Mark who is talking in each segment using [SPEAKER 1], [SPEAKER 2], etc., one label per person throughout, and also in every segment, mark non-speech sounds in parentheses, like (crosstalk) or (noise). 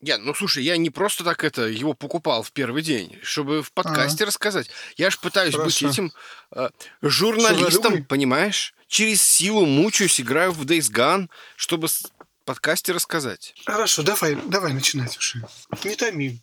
[SPEAKER 1] Я, ну слушай, я не просто так это его покупал в первый день, чтобы в подкасте
[SPEAKER 2] А.
[SPEAKER 1] рассказать. Я же пытаюсь быть
[SPEAKER 2] Хорошо.
[SPEAKER 1] этим э, журналистом,
[SPEAKER 2] Шевалюгой?
[SPEAKER 1] понимаешь? Через силу мучаюсь, играю в Days Gone, чтобы в подкасте рассказать.
[SPEAKER 2] Хорошо, давай, давай начинать уже. Не томи.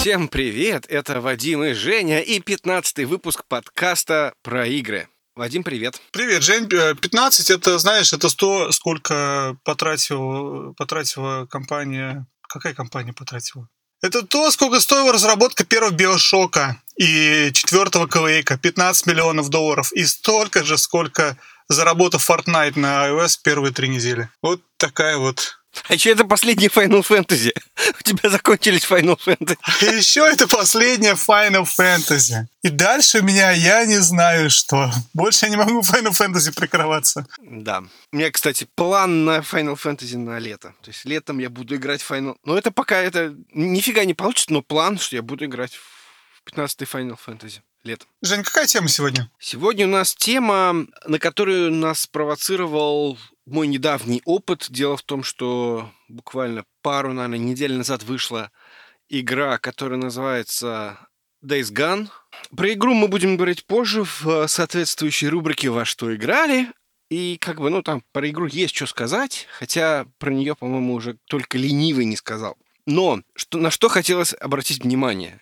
[SPEAKER 1] Всем привет, это Вадим и Женя и 15 выпуск подкаста про игры. Вадим, привет.
[SPEAKER 2] Привет, Жень. Э, 15 это, знаешь, это 100, сколько потратила, потратила компания... Какая компания потратила? Это то, сколько стоила разработка первого Биошока и четвертого Quake. 15 миллионов долларов. И столько же, сколько заработал Fortnite на iOS первые три недели. Вот такая вот
[SPEAKER 1] А еще это последний Final Fantasy. (laughs) У тебя закончились Final Fantasy.
[SPEAKER 2] И еще это последняя Final Fantasy. И дальше у меня я не знаю что. Больше я не могу Final Fantasy прикрываться.
[SPEAKER 1] Да. У меня, кстати, план на Final Fantasy на лето. То есть летом я буду играть Final... Но это пока это нифига не получится, но план, что я буду играть в 15 Final Fantasy летом.
[SPEAKER 2] Жень, какая тема сегодня?
[SPEAKER 1] Сегодня у нас тема, на которую нас спровоцировал мой недавний опыт. Дело в том, что буквально пару, наверное, недель назад вышла игра, которая называется Days Gone. Про игру мы будем говорить позже в э, соответствующей рубрике «Во что играли?». И как бы, ну, там про игру есть что сказать, хотя про нее, по-моему, уже только ленивый не сказал. Но что, на что хотелось обратить внимание?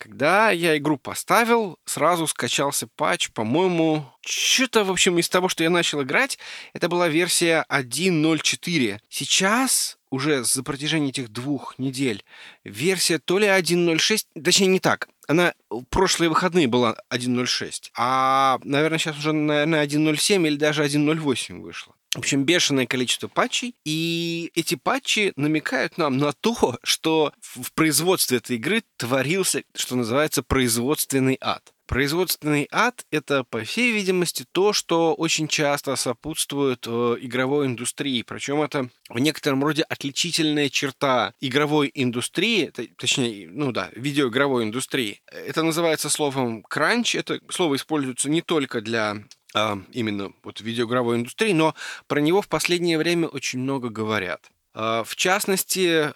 [SPEAKER 1] Когда я игру поставил, сразу скачался патч, по-моему, что-то, в общем, из того, что я начал играть, это была версия 1.04. Сейчас, уже за протяжении этих двух недель, версия то ли 1.06, точнее не так, она в прошлые выходные была 1.06, а, наверное, сейчас уже, наверное, 1.07 или даже 1.08 вышла. В общем, бешеное количество патчей, и эти патчи намекают нам на то, что в производстве этой игры творился, что называется, производственный ад. Производственный ад — это, по всей видимости, то, что очень часто сопутствует э, игровой индустрии. Причем это в некотором роде отличительная черта игровой индустрии, точнее, ну да, видеоигровой индустрии. Это называется словом «кранч». Это слово используется не только для а, именно вот видеоигровой индустрии, но про него в последнее время очень много говорят. А, В частности,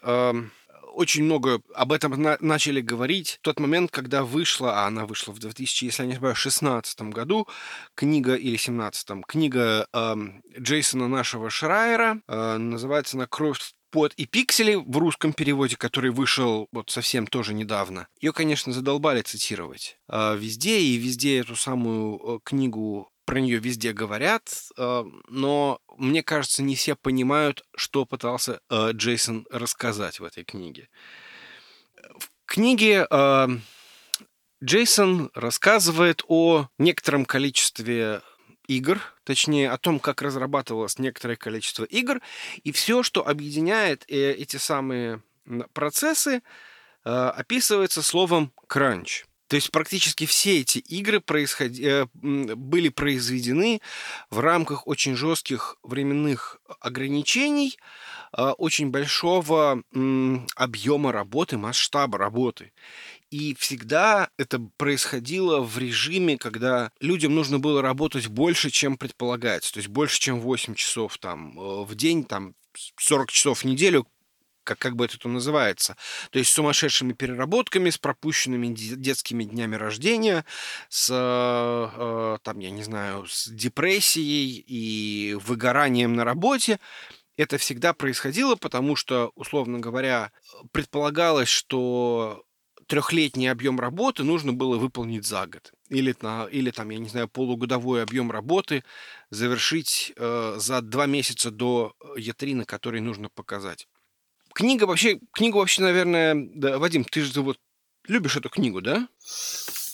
[SPEAKER 1] очень много об этом на- начали говорить в тот момент, когда вышла, а она вышла в 2000, если я не ошибаюсь, 16 году, книга или 17 книга ам, Джейсона нашего Шрайера, а, называется она «Кровь под и пиксели» в русском переводе, который вышел вот совсем тоже недавно. Ее, конечно, задолбали цитировать а, везде, и везде эту самую э, книгу про нее везде говорят, э, но мне кажется, не все понимают, что пытался э, Джейсон рассказать в этой книге. В книге э, Джейсон рассказывает о некотором количестве игр, точнее о том, как разрабатывалось некоторое количество игр, и все, что объединяет эти самые процессы, описывается словом «кранч». То есть практически все эти игры происход- э, были произведены в рамках очень жестких временных ограничений, э, очень большого объема работы, масштаба работы. И всегда это происходило в режиме, когда людям нужно было работать больше, чем предполагается. То есть больше, чем 8 часов там, э, в день, там, 40 часов в неделю, как, как бы это то называется. То есть с сумасшедшими переработками, с пропущенными де- детскими днями рождения, с, э, э, там, я не знаю, с депрессией и выгоранием на работе. Это всегда происходило, потому что, условно говоря, предполагалось, что трехлетний объем работы нужно было выполнить за год. Или, на, или там, я не знаю, полугодовой объем работы завершить э, за два месяца до Е3, на который нужно показать. Книга вообще, книгу вообще, наверное, да, Вадим, ты же вот любишь эту книгу, да?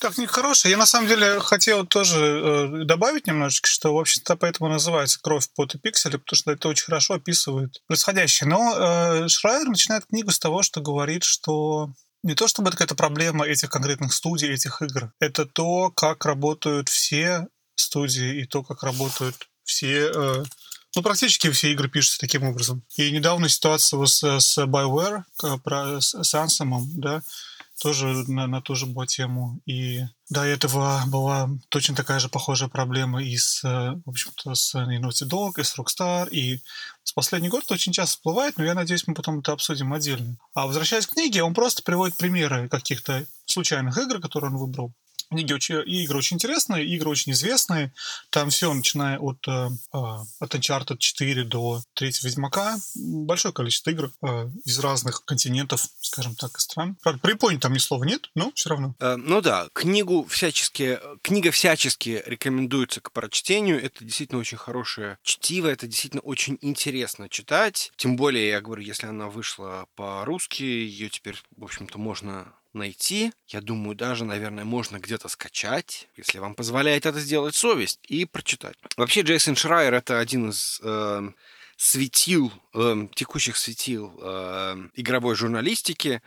[SPEAKER 2] Так, не хорошая. Я на самом деле хотел тоже э, добавить немножечко, что, в общем-то, поэтому называется «Кровь, пот и пиксели», потому что это очень хорошо описывает происходящее. Но э, Шрайер начинает книгу с того, что говорит, что не то чтобы это какая-то проблема этих конкретных студий, этих игр. Это то, как работают все студии и то, как работают все... э, ну, практически все игры пишутся таким образом. И недавно ситуация с, с BioWare, про, с, с Ansem, да, тоже на, на ту же была тему. И до этого была точно такая же похожая проблема и с, э, в общем-то, с и Naughty Dog, и с Rockstar, и с последний год это очень часто всплывает, но я надеюсь, мы потом это обсудим отдельно. А возвращаясь к книге, он просто приводит примеры каких-то случайных игр, которые он выбрал, Книги очень, и игры очень интересные, игры очень известные. Там все, начиная от, э, а, от Uncharted 4 до третьего Ведьмака. Большое количество игр э, из разных континентов, скажем так, и стран. Правда, про Японию там ни слова нет, но все равно.
[SPEAKER 1] Э, ну да, книгу всячески, книга всячески рекомендуется к прочтению. Это действительно очень хорошее чтиво, это действительно очень интересно читать. Тем более, я говорю, если она вышла по-русски, ее теперь, в общем-то, можно найти. Я думаю, даже, наверное, можно где-то скачать, если вам позволяет это сделать совесть, и прочитать. Вообще, Джейсон Шрайер — это один из э, светил, э, текущих светил э, игровой журналистики.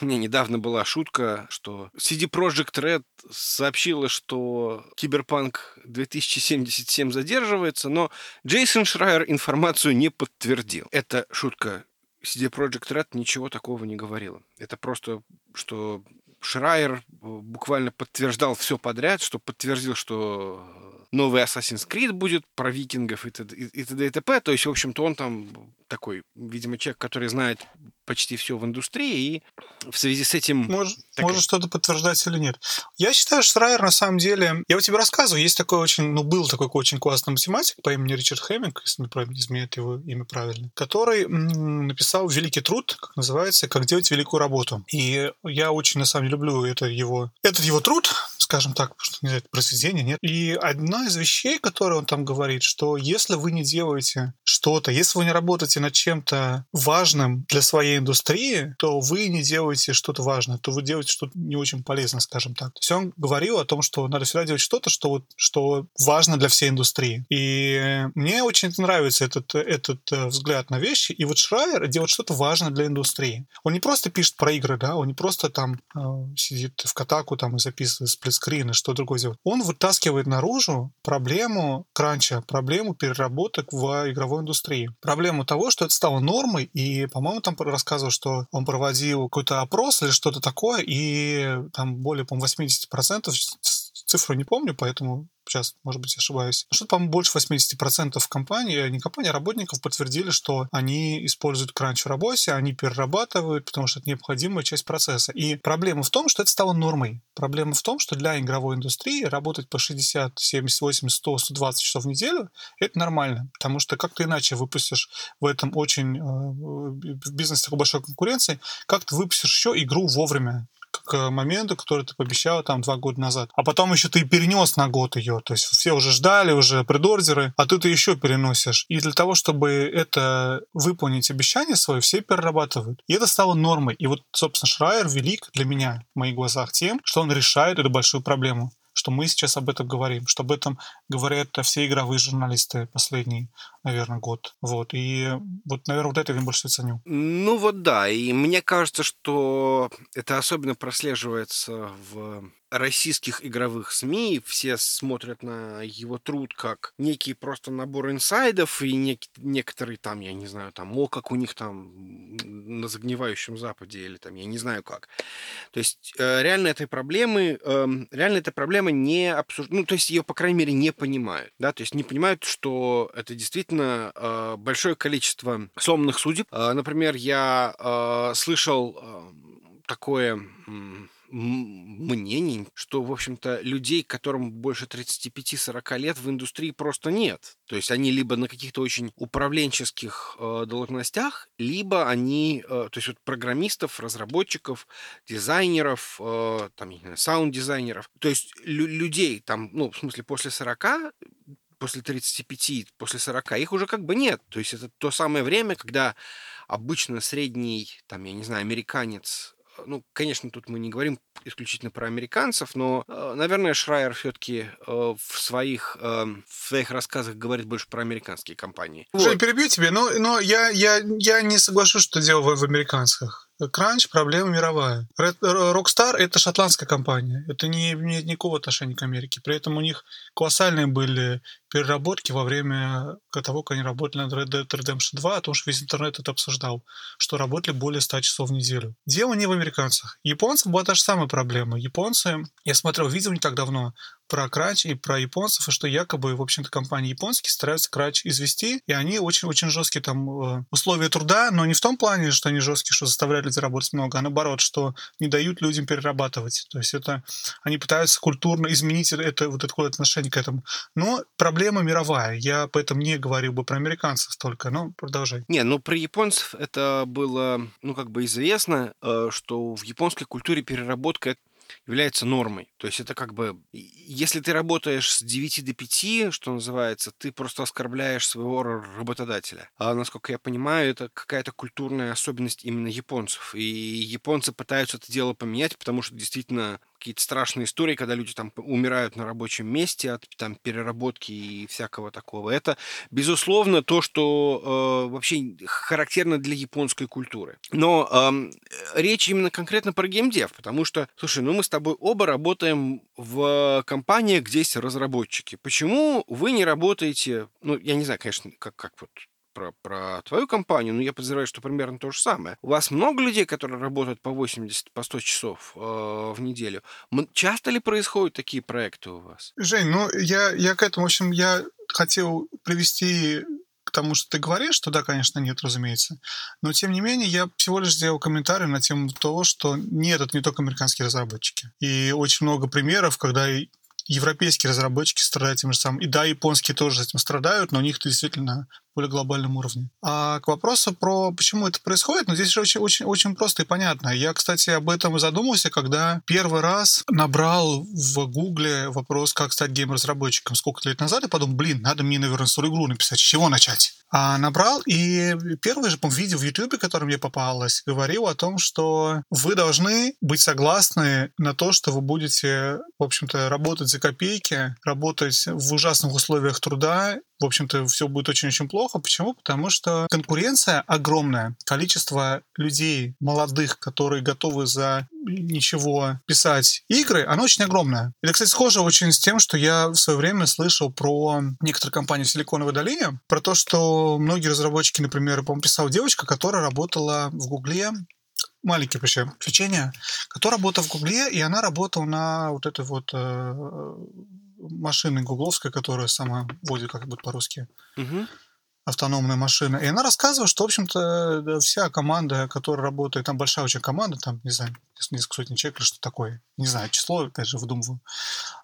[SPEAKER 1] У меня недавно была шутка, что CD Projekt Red сообщила, что Киберпанк 2077 задерживается, но Джейсон Шрайер информацию не подтвердил. Это шутка CD Projekt Red ничего такого не говорила. Это просто, что Шрайер э, буквально подтверждал все подряд, что подтвердил, что новый Assassin's Creed будет про викингов и т.д. и т.д. и т.п. То есть, в общем-то, он там такой, видимо, человек, который знает почти все в индустрии, и в связи с этим...
[SPEAKER 2] Может, такая... может что-то подтверждать или нет. Я считаю, что Шрайер на самом деле... Я вот тебе рассказываю, есть такой очень... Ну, был такой очень классный математик по имени Ричард Хэмминг, если не правильно изменяет его имя правильно, который написал великий труд, как называется, «Как делать великую работу». И я очень, на самом деле, люблю это его... этот его труд, скажем так, потому что, не знаю, это произведение, нет. И одна из вещей, которые он там говорит, что если вы не делаете что-то, если вы не работаете над чем-то важным для своей индустрии, то вы не делаете что-то важное, то вы делаете что-то не очень полезное, скажем так. То есть он говорил о том, что надо всегда делать что-то, что, вот, что важно для всей индустрии. И мне очень нравится этот, этот э, взгляд на вещи. И вот Шрайер делает что-то важное для индустрии. Он не просто пишет про игры, да, он не просто там э, сидит в Катаку там и записывает сплитскрин и что другое делает. Он вытаскивает наружу проблему кранча, проблему переработок в игровой индустрии. Проблему того, что это стало нормой, и, по-моему, там рассказывал, что он проводил какой-то опрос или что-то такое, и там более, по-моему, 80% цифру не помню, поэтому сейчас, может быть, ошибаюсь. Что-то, по-моему, больше 80% компаний, не компаний, а работников подтвердили, что они используют кранч в работе, они перерабатывают, потому что это необходимая часть процесса. И проблема в том, что это стало нормой. Проблема в том, что для игровой индустрии работать по 60, 70, 80, 100, 120 часов в неделю — это нормально, потому что как ты иначе выпустишь в этом очень... Э, в бизнесе такой большой конкуренции, как ты выпустишь еще игру вовремя, к моменту, который ты пообещал там два года назад. А потом еще ты перенес на год ее. То есть все уже ждали, уже предордеры, а ты ты еще переносишь. И для того, чтобы это выполнить обещание свое, все перерабатывают. И это стало нормой. И вот, собственно, Шрайер велик для меня в моих глазах тем, что он решает эту большую проблему что мы сейчас об этом говорим, что об этом говорят все игровые журналисты последний, наверное, год. Вот. И вот, наверное, вот это я больше ценю.
[SPEAKER 1] Ну вот да, и мне кажется, что это особенно прослеживается в российских игровых СМИ все смотрят на его труд как некий просто набор инсайдов, и нек- некоторые там, я не знаю, там, о, как у них там на загнивающем Западе, или там, я не знаю как. То есть э, реально этой проблемы, э, реально эта проблема не обсуждается, ну, то есть ее, по крайней мере, не понимают, да, то есть не понимают, что это действительно э, большое количество сломанных судеб. Э, например, я э, слышал э, такое мнений, что, в общем-то, людей, которым больше 35-40 лет в индустрии просто нет. То есть они либо на каких-то очень управленческих э, должностях, либо они, э, то есть вот программистов, разработчиков, дизайнеров, э, там, саунд-дизайнеров. То есть лю- людей там, ну, в смысле, после 40 после 35, после 40, их уже как бы нет. То есть это то самое время, когда обычно средний, там, я не знаю, американец ну, конечно, тут мы не говорим исключительно про американцев, но, э, наверное, Шрайер все-таки э, в своих, эм, в своих рассказах говорит больше про американские компании.
[SPEAKER 2] Жень, вот. перебью тебе, но, но я, я, я не соглашусь, что дело в, в Кранч проблема мировая. Rockstar — это шотландская компания. Это не имеет никакого отношения к Америке. При этом у них колоссальные были переработки во время того, как они работали над Red Dead Redemption 2, о том, что весь интернет это обсуждал, что работали более 100 часов в неделю. Дело не в американцах. Японцев была та же самая проблема. Японцы, я смотрел видео не так давно, про крач и про японцев, и что якобы, в общем-то, компании японские стараются крач извести, и они очень-очень жесткие там э, условия труда, но не в том плане, что они жесткие, что заставляют людей работать много, а наоборот, что не дают людям перерабатывать. То есть это они пытаются культурно изменить это, вот такое отношение к этому. Но проблема мировая. Я поэтому не говорил бы про американцев только, но продолжай.
[SPEAKER 1] Не, ну про японцев это было, ну как бы известно, э, что в японской культуре переработка является нормой. То есть это как бы, если ты работаешь с 9 до 5, что называется, ты просто оскорбляешь своего работодателя. А насколько я понимаю, это какая-то культурная особенность именно японцев. И японцы пытаются это дело поменять, потому что действительно какие-то страшные истории, когда люди там умирают на рабочем месте от там переработки и всякого такого. Это, безусловно, то, что э, вообще характерно для японской культуры. Но э, речь именно конкретно про геймдев, потому что, слушай, ну мы с тобой оба работаем в компаниях, где есть разработчики. Почему вы не работаете, ну, я не знаю, конечно, как, как вот про, про твою компанию, но я подозреваю, что примерно то же самое. У вас много людей, которые работают по 80, по 100 часов э, в неделю. Часто ли происходят такие проекты у вас?
[SPEAKER 2] Жень, ну я, я к этому, в общем, я хотел привести к тому, что ты говоришь, что да, конечно, нет, разумеется. Но, тем не менее, я всего лишь сделал комментарий на тему того, что нет, это не только американские разработчики. И очень много примеров, когда европейские разработчики страдают тем же самым. И да, японские тоже этим страдают, но у них действительно более глобальном уровне. А к вопросу про почему это происходит, ну здесь же очень, очень, очень просто и понятно. Я, кстати, об этом и задумался, когда первый раз набрал в Гугле вопрос, как стать гейм-разработчиком сколько лет назад, и подумал, блин, надо мне, наверное, свою игру написать, с чего начать? А набрал, и первое же, по видео в YouTube, которое мне попалось, говорил о том, что вы должны быть согласны на то, что вы будете, в общем-то, работать за копейки, работать в ужасных условиях труда в общем-то, все будет очень-очень плохо. Почему? Потому что конкуренция огромная. Количество людей молодых, которые готовы за ничего писать игры, оно очень огромное. Это, кстати, схоже очень с тем, что я в свое время слышал про некоторые компании в Силиконовой долине, про то, что многие разработчики, например, по-моему, писала девочка, которая работала в Гугле маленькие вообще включения, которая работала в Гугле, и она работала на вот этой вот э, машины гугловской, которая сама водит, как будет по-русски, угу. автономная машина. И она рассказывала, что, в общем-то, вся команда, которая работает, там большая очень команда, там, не знаю, несколько сотен человек или что такое. Не знаю, число, опять же, выдумываю.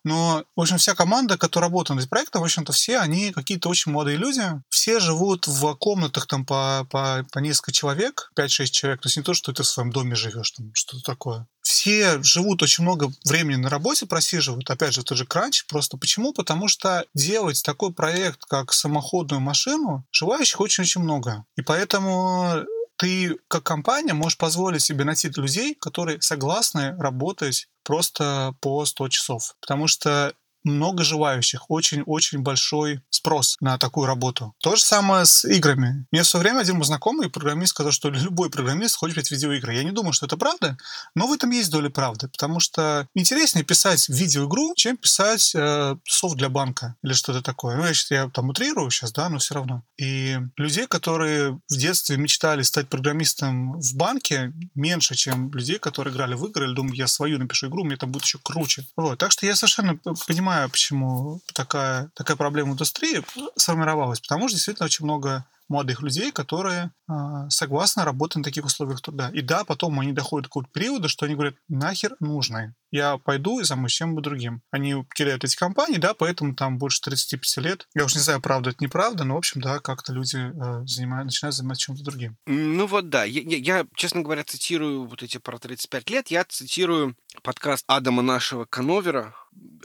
[SPEAKER 2] Но, в общем, вся команда, которая работает над проектом, в общем-то, все они какие-то очень молодые люди. Все живут в комнатах там по, по, по несколько человек, 5-6 человек. То есть не то, что ты в своем доме живешь, там что-то такое. Все живут очень много времени на работе, просиживают. Опять же, тот же кранч. Просто почему? Потому что делать такой проект, как самоходную машину, желающих очень-очень много. И поэтому ты как компания можешь позволить себе найти людей, которые согласны работать просто по 100 часов. Потому что много желающих, очень-очень большой спрос на такую работу. То же самое с играми. Мне в свое время один мой знакомый программист сказал, что (laughs) любой программист хочет писать видеоигры. Я не думаю, что это правда, но в этом есть доля правды, потому что интереснее писать видеоигру, чем писать э, софт для банка или что-то такое. Ну, я, я там утрирую сейчас, да, но все равно. И людей, которые в детстве мечтали стать программистом в банке, меньше, чем людей, которые играли в игры или думают, я свою напишу игру, мне там будет еще круче. Вот. Так что я совершенно понимаю, понимаю, почему такая, такая проблема индустрии сформировалась, потому что действительно очень много молодых людей, которые э, согласны работать на таких условиях труда. И да, потом они доходят до какого-то периода, что они говорят, нахер нужны. Я пойду и займусь чем-нибудь другим. Они кидают эти компании, да, поэтому там больше 35 лет. Я уж не знаю, правда это неправда, но, в общем, да, как-то люди э, занимают, начинают заниматься чем-то другим.
[SPEAKER 1] Ну вот да. Я, я, я, честно говоря, цитирую вот эти про 35 лет, я цитирую подкаст Адама нашего Кановера,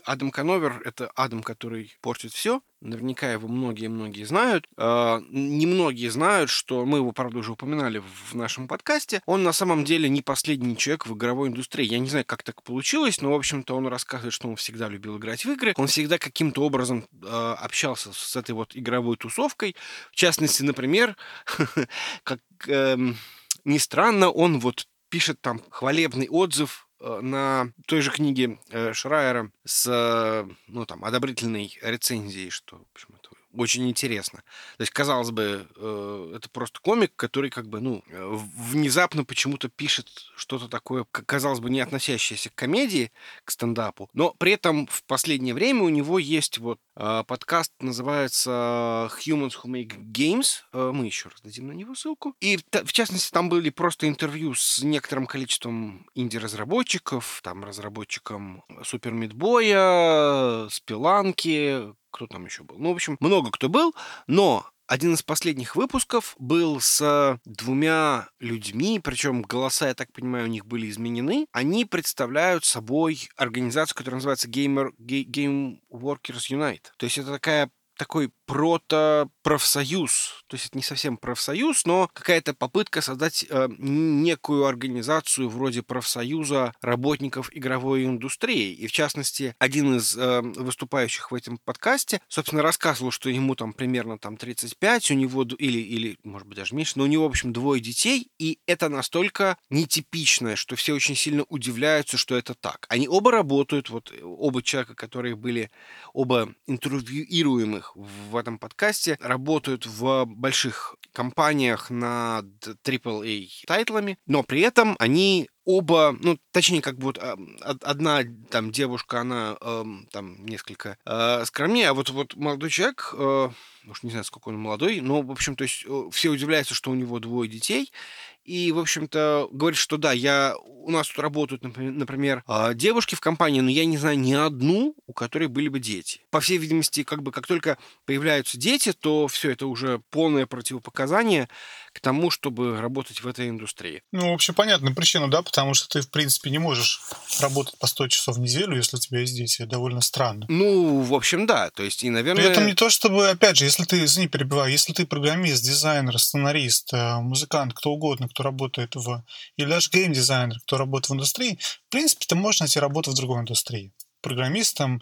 [SPEAKER 1] Адам Кановер — это Адам, который портит все. Наверняка его многие-многие знают. А, немногие знают, что мы его, правда, уже упоминали в нашем подкасте. Он на самом деле не последний человек в игровой индустрии. Я не знаю, как так получилось, но, в общем-то, он рассказывает, что он всегда любил играть в игры. Он всегда каким-то образом а, общался с этой вот игровой тусовкой. В частности, например, (laughs) как эм, ни странно, он вот пишет там хвалебный отзыв э, на той же книге э, Шрайера с, э, ну, там, одобрительной рецензией, что, в общем, очень интересно. То есть, казалось бы, э, это просто комик, который как бы, ну, э, внезапно почему-то пишет что-то такое, казалось бы, не относящееся к комедии, к стендапу, но при этом в последнее время у него есть вот э, подкаст, называется Humans Who Make Games. Мы еще раз дадим на него ссылку. И, в частности, там были просто интервью с некоторым количеством инди-разработчиков, там разработчиком Супер Мидбоя, Спиланки, кто там еще был? Ну, в общем, много кто был, но один из последних выпусков был с двумя людьми, причем голоса, я так понимаю, у них были изменены. Они представляют собой организацию, которая называется Gamer, Game Workers Unite. То есть это такая такой прото-профсоюз. То есть это не совсем профсоюз, но какая-то попытка создать э, некую организацию вроде профсоюза работников игровой индустрии. И в частности, один из э, выступающих в этом подкасте, собственно, рассказывал, что ему там примерно там 35, у него, или, или может быть даже меньше, но у него, в общем, двое детей, и это настолько нетипичное, что все очень сильно удивляются, что это так. Они оба работают, вот оба человека, которые были оба интервьюируемых их в этом подкасте работают в больших компаниях над AAA тайтлами, но при этом они оба, ну, точнее, как бы вот одна там девушка, она там несколько э, скромнее, а вот, вот молодой человек, э, уж не знаю, сколько он молодой, но, в общем, то есть э, все удивляются, что у него двое детей, и, в общем-то, говорит, что да, я, у нас тут работают, например, а, девушки в компании, но я не знаю ни одну, у которой были бы дети. По всей видимости, как бы как только появляются дети, то все это уже полное противопоказание к тому, чтобы работать в этой индустрии.
[SPEAKER 2] Ну, вообще понятная причина, да, потому что ты, в принципе, не можешь работать по 100 часов в неделю, если у тебя есть дети. Довольно странно.
[SPEAKER 1] Ну, в общем, да. То есть, и, наверное...
[SPEAKER 2] При этом не то, чтобы, опять же, если ты, извини, перебиваю, если ты программист, дизайнер, сценарист, э, музыкант, кто угодно, кто работает в... Или даже гейм-дизайнер, кто работает в индустрии, в принципе, ты можешь найти работу в другой индустрии. Программистом,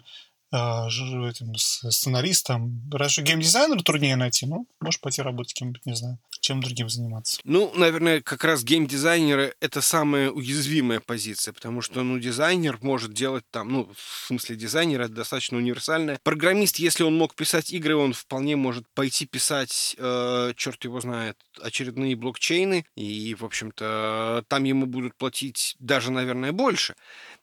[SPEAKER 2] э, этим, сценаристом. Раньше геймдизайнера труднее найти, ну, можешь пойти работать кем-нибудь, не знаю чем другим заниматься.
[SPEAKER 1] Ну, наверное, как раз геймдизайнеры — это самая уязвимая позиция, потому что, ну, дизайнер может делать там, ну, в смысле дизайнера это достаточно универсальное. Программист, если он мог писать игры, он вполне может пойти писать, э, черт его знает, очередные блокчейны, и, в общем-то, там ему будут платить даже, наверное, больше.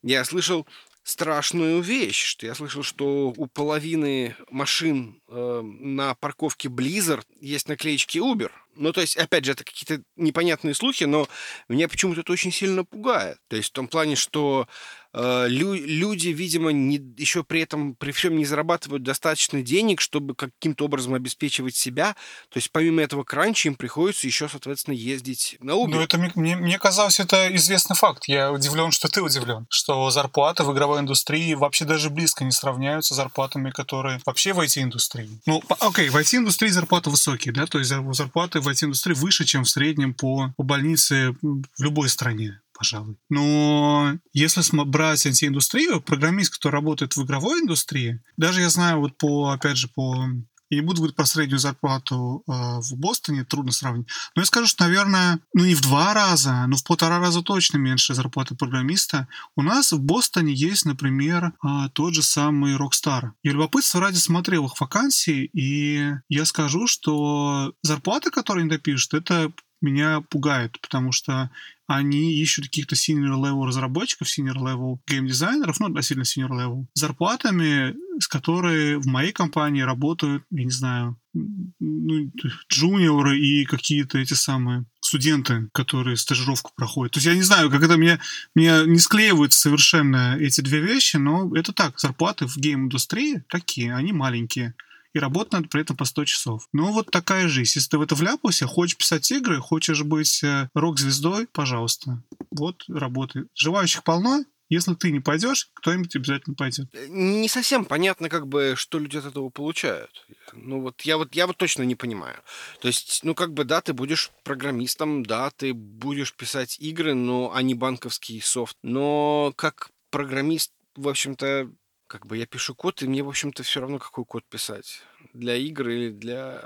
[SPEAKER 1] Я слышал страшную вещь, что я слышал, что у половины машин э, на парковке Blizzard есть наклеечки Uber. Ну, то есть, опять же, это какие-то непонятные слухи, но меня почему-то это очень сильно пугает. То есть в том плане, что лю- люди, видимо, не, еще при этом, при всем не зарабатывают достаточно денег, чтобы каким-то образом обеспечивать себя. То есть помимо этого кранча им приходится еще, соответственно, ездить на Uber.
[SPEAKER 2] Ну, это мне, мне казалось, это известный факт. Я удивлен, что ты удивлен. Что зарплаты в игровой индустрии вообще даже близко не сравняются с зарплатами, которые вообще в IT-индустрии. Ну, окей, в IT-индустрии зарплаты высокие, да, то есть зарплаты в IT-индустрии выше, чем в среднем по, по больнице в любой стране пожалуй. Но если брать IT-индустрию, программист, который работает в игровой индустрии, даже я знаю вот по, опять же, по я не буду говорить про среднюю зарплату э, в Бостоне, трудно сравнить. Но я скажу, что, наверное, ну не в два раза, но в полтора раза точно меньше зарплаты программиста. У нас в Бостоне есть, например, э, тот же самый Rockstar. Я любопытство ради смотрел их вакансии, и я скажу, что зарплаты, которые они допишут, это меня пугает, потому что они ищут каких-то senior-level разработчиков, senior-level геймдизайнеров, ну, относительно senior-level, зарплатами, с которой в моей компании работают, я не знаю, ну, джуниоры и какие-то эти самые студенты, которые стажировку проходят. То есть я не знаю, как это мне, мне не склеиваются совершенно эти две вещи, но это так, зарплаты в гейм-индустрии такие, они маленькие и работать надо при этом по 100 часов. Ну, вот такая жизнь. Если ты в это вляпался, хочешь писать игры, хочешь быть э, рок-звездой, пожалуйста, вот работай. Желающих полно, если ты не пойдешь, кто-нибудь обязательно пойдет.
[SPEAKER 1] Э, не совсем понятно, как бы, что люди от этого получают. Ну вот я вот я вот точно не понимаю. То есть, ну как бы да, ты будешь программистом, да, ты будешь писать игры, но а банковский софт. Но как программист, в общем-то, как бы я пишу код, и мне, в общем-то, все равно, какой код писать. Для игры или для...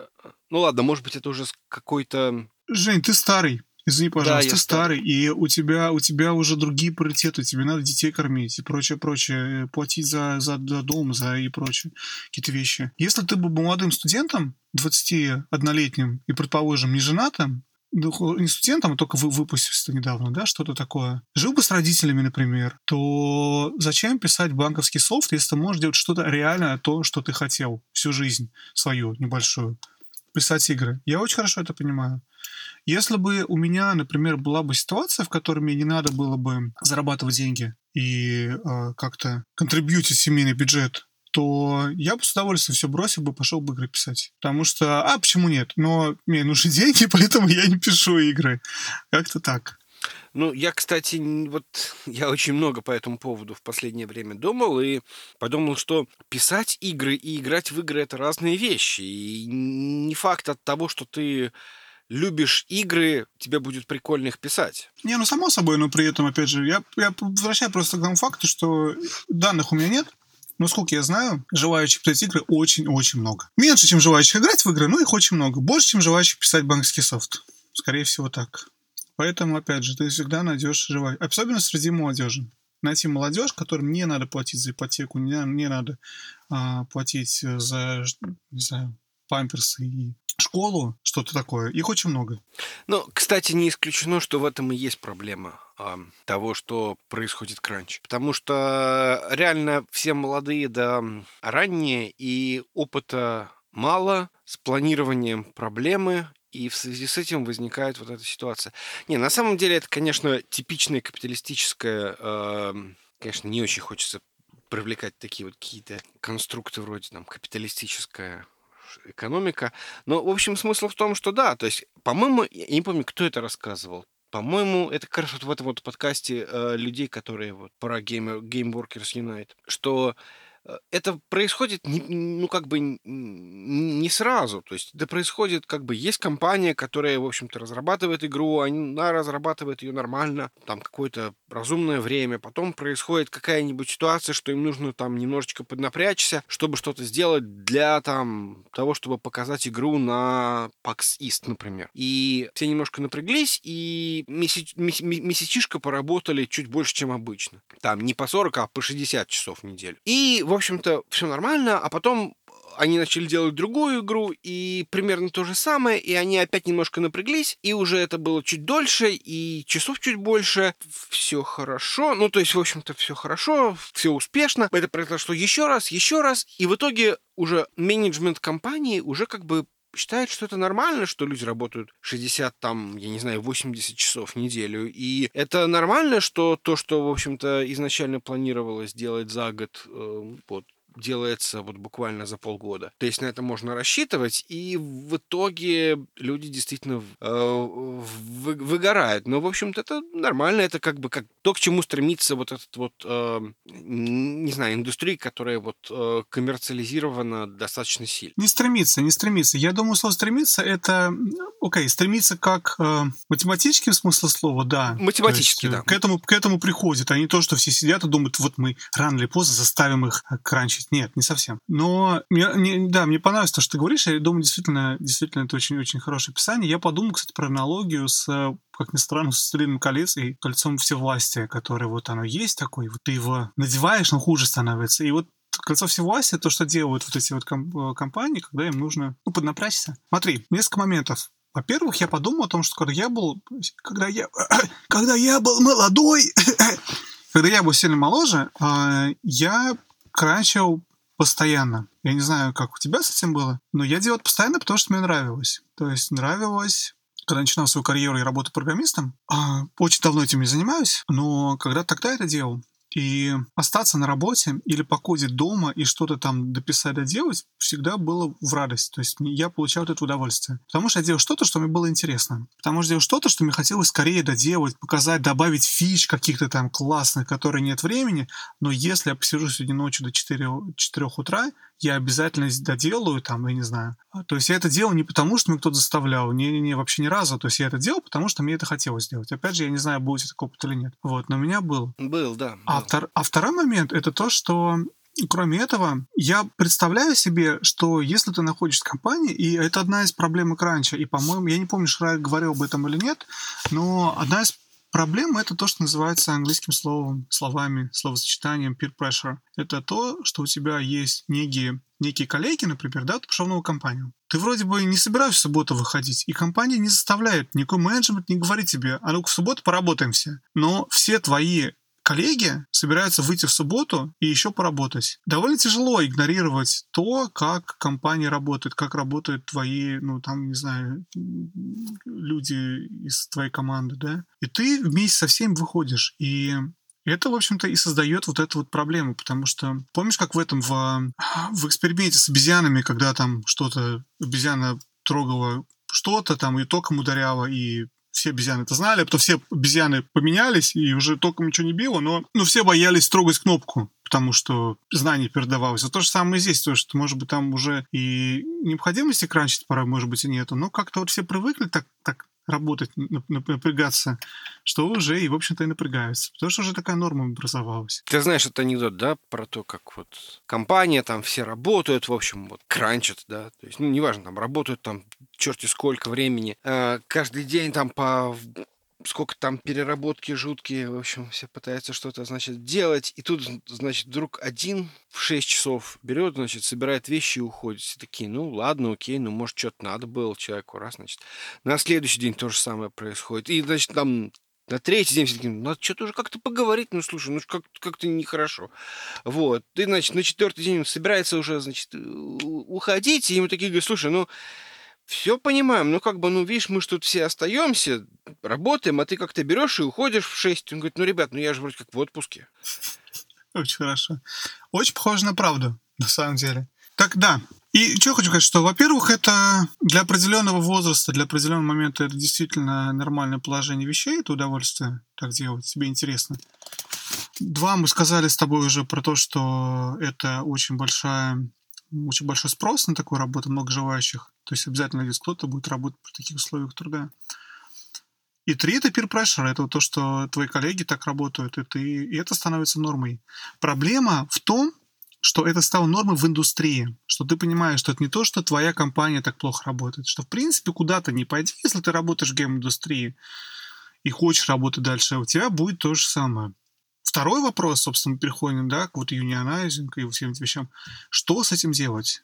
[SPEAKER 1] Ну ладно, может быть, это уже какой-то...
[SPEAKER 2] Жень, ты старый. Извини, пожалуйста, да, ты старый, и у тебя, у тебя уже другие приоритеты, тебе надо детей кормить и прочее, прочее, платить за, за, за дом, за и прочее, какие-то вещи. Если ты был молодым студентом, 21-летним, и, предположим, не женатым, не студентом, а только вы, выпустился недавно, да, что-то такое, жил бы с родителями, например, то зачем писать банковский софт, если ты можешь делать что-то реальное, то, что ты хотел всю жизнь свою небольшую, писать игры. Я очень хорошо это понимаю. Если бы у меня, например, была бы ситуация, в которой мне не надо было бы зарабатывать деньги и э, как-то контрибьютить семейный бюджет, то я бы с удовольствием все бросил бы, пошел бы игры писать. Потому что, а, почему нет? Но мне нужны (laughs) деньги, поэтому я не пишу игры. Как-то так.
[SPEAKER 1] Ну, я, кстати, вот (laughs) я очень много по этому поводу в последнее время думал и подумал, что писать игры и играть в игры это разные вещи. И не факт от того, что ты любишь игры, тебе будет прикольно их писать.
[SPEAKER 2] Не, ну само собой, но при этом, опять же, я, я возвращаю просто к тому факту, что данных у меня нет, но сколько я знаю, желающих писать игры очень-очень много. Меньше, чем желающих играть в игры, но их очень много. Больше, чем желающих писать банковский софт. Скорее всего, так. Поэтому, опять же, ты всегда найдешь желающих. Особенно среди молодежи. Найти молодежь, которым не надо платить за ипотеку, не, не надо а, платить за, не знаю, памперсы и школу, что-то такое. Их очень много.
[SPEAKER 1] Ну, кстати, не исключено, что в этом и есть проблема того, что происходит кранч. Потому что реально все молодые да ранние, и опыта мало, с планированием проблемы, и в связи с этим возникает вот эта ситуация. Не, на самом деле это, конечно, типичная капиталистическая, э, конечно, не очень хочется привлекать такие вот какие-то конструкты вроде там капиталистическая экономика. Но, в общем, смысл в том, что да, то есть, по-моему, я не помню, кто это рассказывал. По-моему, это как раз вот в этом вот подкасте э, людей, которые вот про Game, Game Workers Unite, что это происходит не, ну как бы не сразу, то есть это происходит как бы есть компания, которая в общем-то разрабатывает игру, она разрабатывает ее нормально, там какое-то разумное время, потом происходит какая-нибудь ситуация, что им нужно там немножечко поднапрячься, чтобы что-то сделать для там того, чтобы показать игру на PAX East, например. И все немножко напряглись, и месяч, месячишко поработали чуть больше, чем обычно. Там не по 40, а по 60 часов в неделю. И, в общем-то, все нормально, а потом они начали делать другую игру, и примерно то же самое, и они опять немножко напряглись, и уже это было чуть дольше, и часов чуть больше. Все хорошо. Ну, то есть, в общем-то, все хорошо, все успешно. Это произошло еще раз, еще раз, и в итоге уже менеджмент компании уже как бы считает, что это нормально, что люди работают 60, там, я не знаю, 80 часов в неделю. И это нормально, что то, что, в общем-то, изначально планировалось делать за год, э, вот, делается вот буквально за полгода. То есть на это можно рассчитывать, и в итоге люди действительно э, вы, выгорают. Но, в общем-то, это нормально, это как бы как то, к чему стремится вот этот вот, э, не знаю, индустрия, которая вот э, коммерциализирована достаточно сильно.
[SPEAKER 2] Не стремится, не стремится. Я думаю, слово стремиться это, окей, okay, стремиться как э, математическим смысле слова, да.
[SPEAKER 1] Математически, есть, да.
[SPEAKER 2] К этому, к этому приходит, а не то, что все сидят и думают, вот мы рано или поздно заставим их кранчить есть нет, не совсем. Но мне, мне, да, мне понравилось то, что ты говоришь. Я думаю, действительно, действительно, это очень-очень хорошее описание. Я подумал, кстати, про аналогию с как ни странно, с «Властелином колец» и «Кольцом всевластия», которое вот оно есть такое, вот ты его надеваешь, но хуже становится. И вот кольцо всевластия, то, что делают вот эти вот э, компании, когда им нужно ну, поднапрячься. Смотри, несколько моментов. Во-первых, я подумал о том, что когда я был, когда я, (coughs) когда я был молодой, (coughs) когда я был сильно моложе, а, я крачил постоянно. Я не знаю, как у тебя с этим было, но я делал это постоянно, потому что мне нравилось. То есть нравилось когда начинал свою карьеру и работу программистом, а, очень давно этим не занимаюсь, но когда тогда это делал, и остаться на работе или покодить дома и что-то там дописать, доделать всегда было в радость. То есть я получал это удовольствие. Потому что я делал что-то, что мне было интересно. Потому что я делал что-то, что мне хотелось скорее доделать, показать, добавить фич каких-то там классных, которые нет времени. Но если я посижу сегодня ночью до 4, 4 утра, я обязательно доделаю там, я не знаю. А, то есть я это делал не потому, что меня кто-то заставлял, не-не-не, вообще ни разу. То есть я это делал, потому что мне это хотелось сделать. Опять же, я не знаю, будет это опыт или нет. Вот, но у меня был.
[SPEAKER 1] Был, да.
[SPEAKER 2] А, втор... а второй момент — это то, что кроме этого, я представляю себе, что если ты находишься в компании, и это одна из проблем кранча, и, по-моему, я не помню, я говорил об этом или нет, но одна из проблем это то, что называется английским словом, словами, словосочетанием peer pressure. Это то, что у тебя есть некие, некие коллеги, например, да, ты пошел в новую компанию. Ты вроде бы не собираешься в субботу выходить, и компания не заставляет, никакой менеджмент не говорит тебе, а ну-ка в субботу поработаем все. Но все твои коллеги собираются выйти в субботу и еще поработать. Довольно тяжело игнорировать то, как компания работает, как работают твои, ну, там, не знаю, люди из твоей команды, да. И ты вместе со всеми выходишь. И это, в общем-то, и создает вот эту вот проблему, потому что помнишь, как в этом, в, в эксперименте с обезьянами, когда там что-то, обезьяна трогала что-то там и током ударяла, и все обезьяны это знали, а потом все обезьяны поменялись, и уже толком ничего не било, но, но все боялись трогать кнопку, потому что знание передавалось. А то же самое здесь, то, что, может быть, там уже и необходимости кранчить пора, может быть, и нету, но как-то вот все привыкли так, так работать, напрягаться, что уже и, в общем-то, и напрягаются. Потому что уже такая норма образовалась.
[SPEAKER 1] Ты знаешь этот анекдот, да, про то, как вот компания, там все работают, в общем, вот кранчат, да, то есть, ну, неважно, там работают там черти сколько времени, а каждый день там по сколько там переработки жуткие, в общем, все пытаются что-то, значит, делать, и тут, значит, вдруг один в 6 часов берет, значит, собирает вещи и уходит. Все такие, ну, ладно, окей, ну, может, что-то надо было человеку, раз, значит. На следующий день то же самое происходит. И, значит, там на третий день все таки надо что-то уже как-то поговорить, ну, слушай, ну, как- как-то нехорошо. Вот. И, значит, на четвертый день он собирается уже, значит, уходить, и ему такие говорят, слушай, ну, все понимаем, но как бы, ну, видишь, мы же тут все остаемся, работаем, а ты как-то берешь и уходишь в 6. Он говорит, ну, ребят, ну я же вроде как в отпуске. (laughs)
[SPEAKER 2] Очень хорошо. Очень похоже на правду, на самом деле. Так, да. И что хочу сказать, что, во-первых, это для определенного возраста, для определенного момента это действительно нормальное положение вещей, это удовольствие так делать, тебе интересно. Два, мы сказали с тобой уже про то, что это очень большая очень большой спрос на такую работу, много желающих. То есть обязательно есть кто-то будет работать при таких условиях труда. И три — это peer pressure, это то, что твои коллеги так работают, и, ты, и это становится нормой. Проблема в том, что это стало нормой в индустрии, что ты понимаешь, что это не то, что твоя компания так плохо работает, что в принципе куда-то не пойди, если ты работаешь в гейм-индустрии и хочешь работать дальше, у тебя будет то же самое. Второй вопрос, собственно, переходим, да, к вот юнионайзинг и всем этим вещам. Что с этим делать?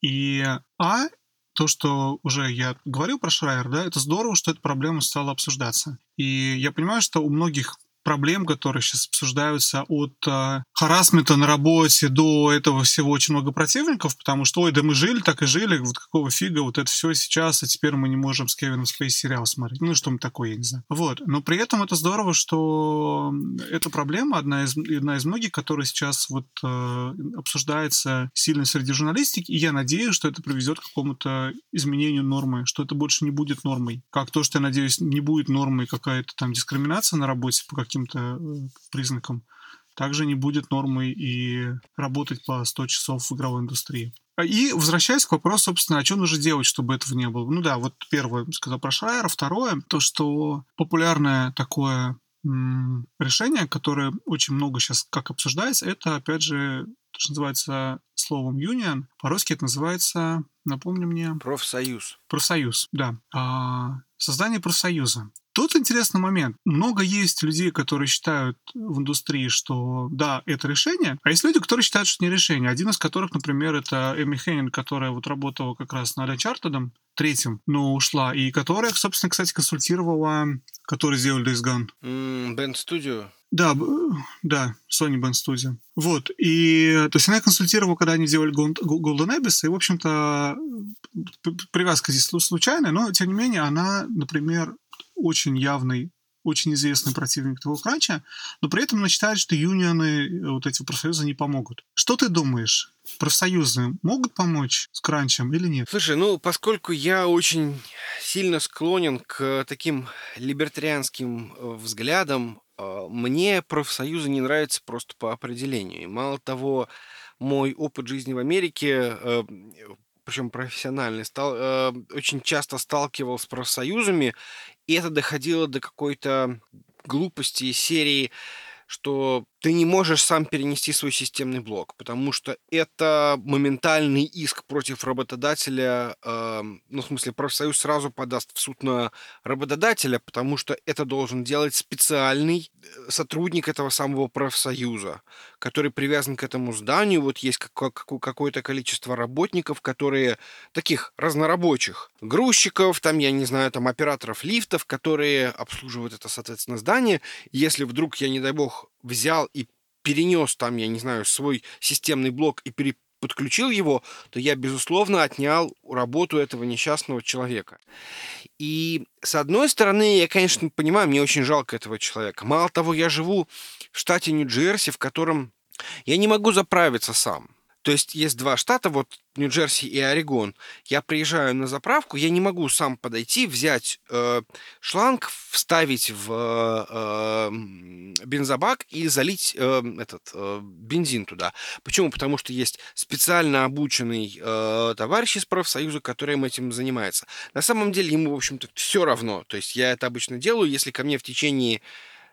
[SPEAKER 2] И А, то, что уже я говорил про Шрайер, да, это здорово, что эта проблема стала обсуждаться. И я понимаю, что у многих проблем, которые сейчас обсуждаются от э, харасмента на работе до этого всего очень много противников, потому что, ой, да мы жили, так и жили, вот какого фига, вот это все сейчас, а теперь мы не можем с Кевином Спейс сериал смотреть. Ну, что-нибудь такое, я не знаю. Вот. Но при этом это здорово, что эта проблема, одна из, одна из многих, которая сейчас вот э, обсуждается сильно среди журналистики, и я надеюсь, что это приведет к какому-то изменению нормы, что это больше не будет нормой. Как то, что, я надеюсь, не будет нормой какая-то там дискриминация на работе по каким каким-то э, признакам, также не будет нормой и работать по 100 часов в игровой индустрии. А, и возвращаясь к вопросу, собственно, а что нужно делать, чтобы этого не было? Ну да, вот первое сказал про Шрайера, второе, то, что популярное такое решение, которое очень много сейчас как обсуждается, это, опять же, то, что называется словом union. По-русски это называется, напомни мне...
[SPEAKER 1] Профсоюз.
[SPEAKER 2] Профсоюз, да. А, создание профсоюза. Тут интересный момент. Много есть людей, которые считают в индустрии, что да, это решение, а есть люди, которые считают, что не решение. Один из которых, например, это Эми Хеннинг, которая вот работала как раз над Uncharted, третьим, но ушла, и которая, собственно, кстати, консультировала, который сделали Days Gone.
[SPEAKER 1] Band Studio.
[SPEAKER 2] Да, да, Sony Band Studio. Вот, и то есть она консультировала, когда они делали Golden Abyss, и, в общем-то, привязка здесь случайная, но, тем не менее, она, например, очень явный, очень известный противник того кранча, но при этом она считает, что юнионы, э, вот эти профсоюзы не помогут. Что ты думаешь? Профсоюзы могут помочь с кранчем или нет?
[SPEAKER 1] Слушай, ну, поскольку я очень сильно склонен к таким либертарианским э, взглядам, э, мне профсоюзы не нравятся просто по определению. И мало того, мой опыт жизни в Америке причем профессиональный, стал, очень часто сталкивался с профсоюзами, и это доходило до какой-то глупости серии, что ты не можешь сам перенести свой системный блок, потому что это моментальный иск против работодателя, э, ну, в смысле, профсоюз сразу подаст в суд на работодателя, потому что это должен делать специальный э, сотрудник этого самого профсоюза, который привязан к этому зданию. Вот есть какое-то количество работников, которые таких разнорабочих, грузчиков, там, я не знаю, там, операторов лифтов, которые обслуживают это, соответственно, здание. Если вдруг, я не дай бог, взял и перенес там, я не знаю, свой системный блок и пере подключил его, то я, безусловно, отнял работу этого несчастного человека. И, с одной стороны, я, конечно, понимаю, мне очень жалко этого человека. Мало того, я живу в штате Нью-Джерси, в котором я не могу заправиться сам. То есть есть два штата, вот Нью-Джерси и Орегон. Я приезжаю на заправку, я не могу сам подойти, взять э, шланг, вставить в э, бензобак и залить э, этот э, бензин туда. Почему? Потому что есть специально обученный э, товарищ из профсоюза, который этим занимается. На самом деле ему, в общем-то, все равно. То есть я это обычно делаю, если ко мне в течение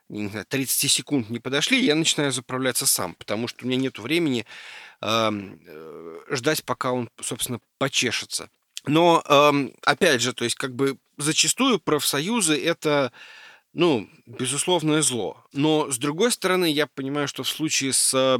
[SPEAKER 1] не знаю, 30 секунд не подошли, я начинаю заправляться сам, потому что у меня нет времени э, ждать, пока он, собственно, почешется. Но, э, опять же, то есть, как бы зачастую профсоюзы это, ну, безусловное зло. Но, с другой стороны, я понимаю, что в случае с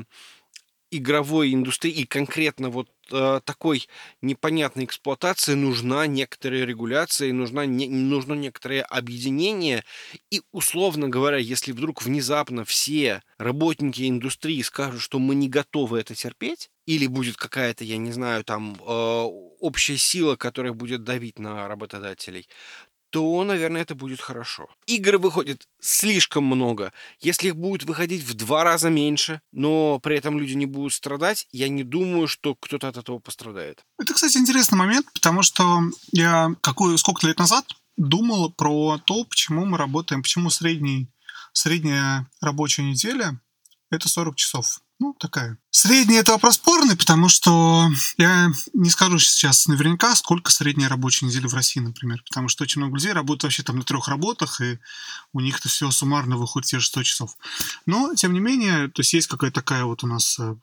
[SPEAKER 1] игровой индустрии конкретно вот э, такой непонятной эксплуатации нужна некоторая регуляция, нужна, не, нужно некоторое объединение. И, условно говоря, если вдруг внезапно все работники индустрии скажут, что мы не готовы это терпеть, или будет какая-то, я не знаю, там э, общая сила, которая будет давить на работодателей, то, наверное, это будет хорошо. Игр выходит слишком много. Если их будет выходить в два раза меньше, но при этом люди не будут страдать, я не думаю, что кто-то от этого пострадает.
[SPEAKER 2] Это, кстати, интересный момент, потому что я какой, сколько лет назад думал про то, почему мы работаем, почему средний, средняя рабочая неделя — это 40 часов ну, такая. Средний это вопрос спорный, потому что я не скажу сейчас наверняка, сколько средняя рабочая неделя в России, например, потому что очень много людей работают вообще там на трех работах, и у них это все суммарно выходит те же 100 часов. Но, тем не менее, то есть есть какая-то такая вот у нас э,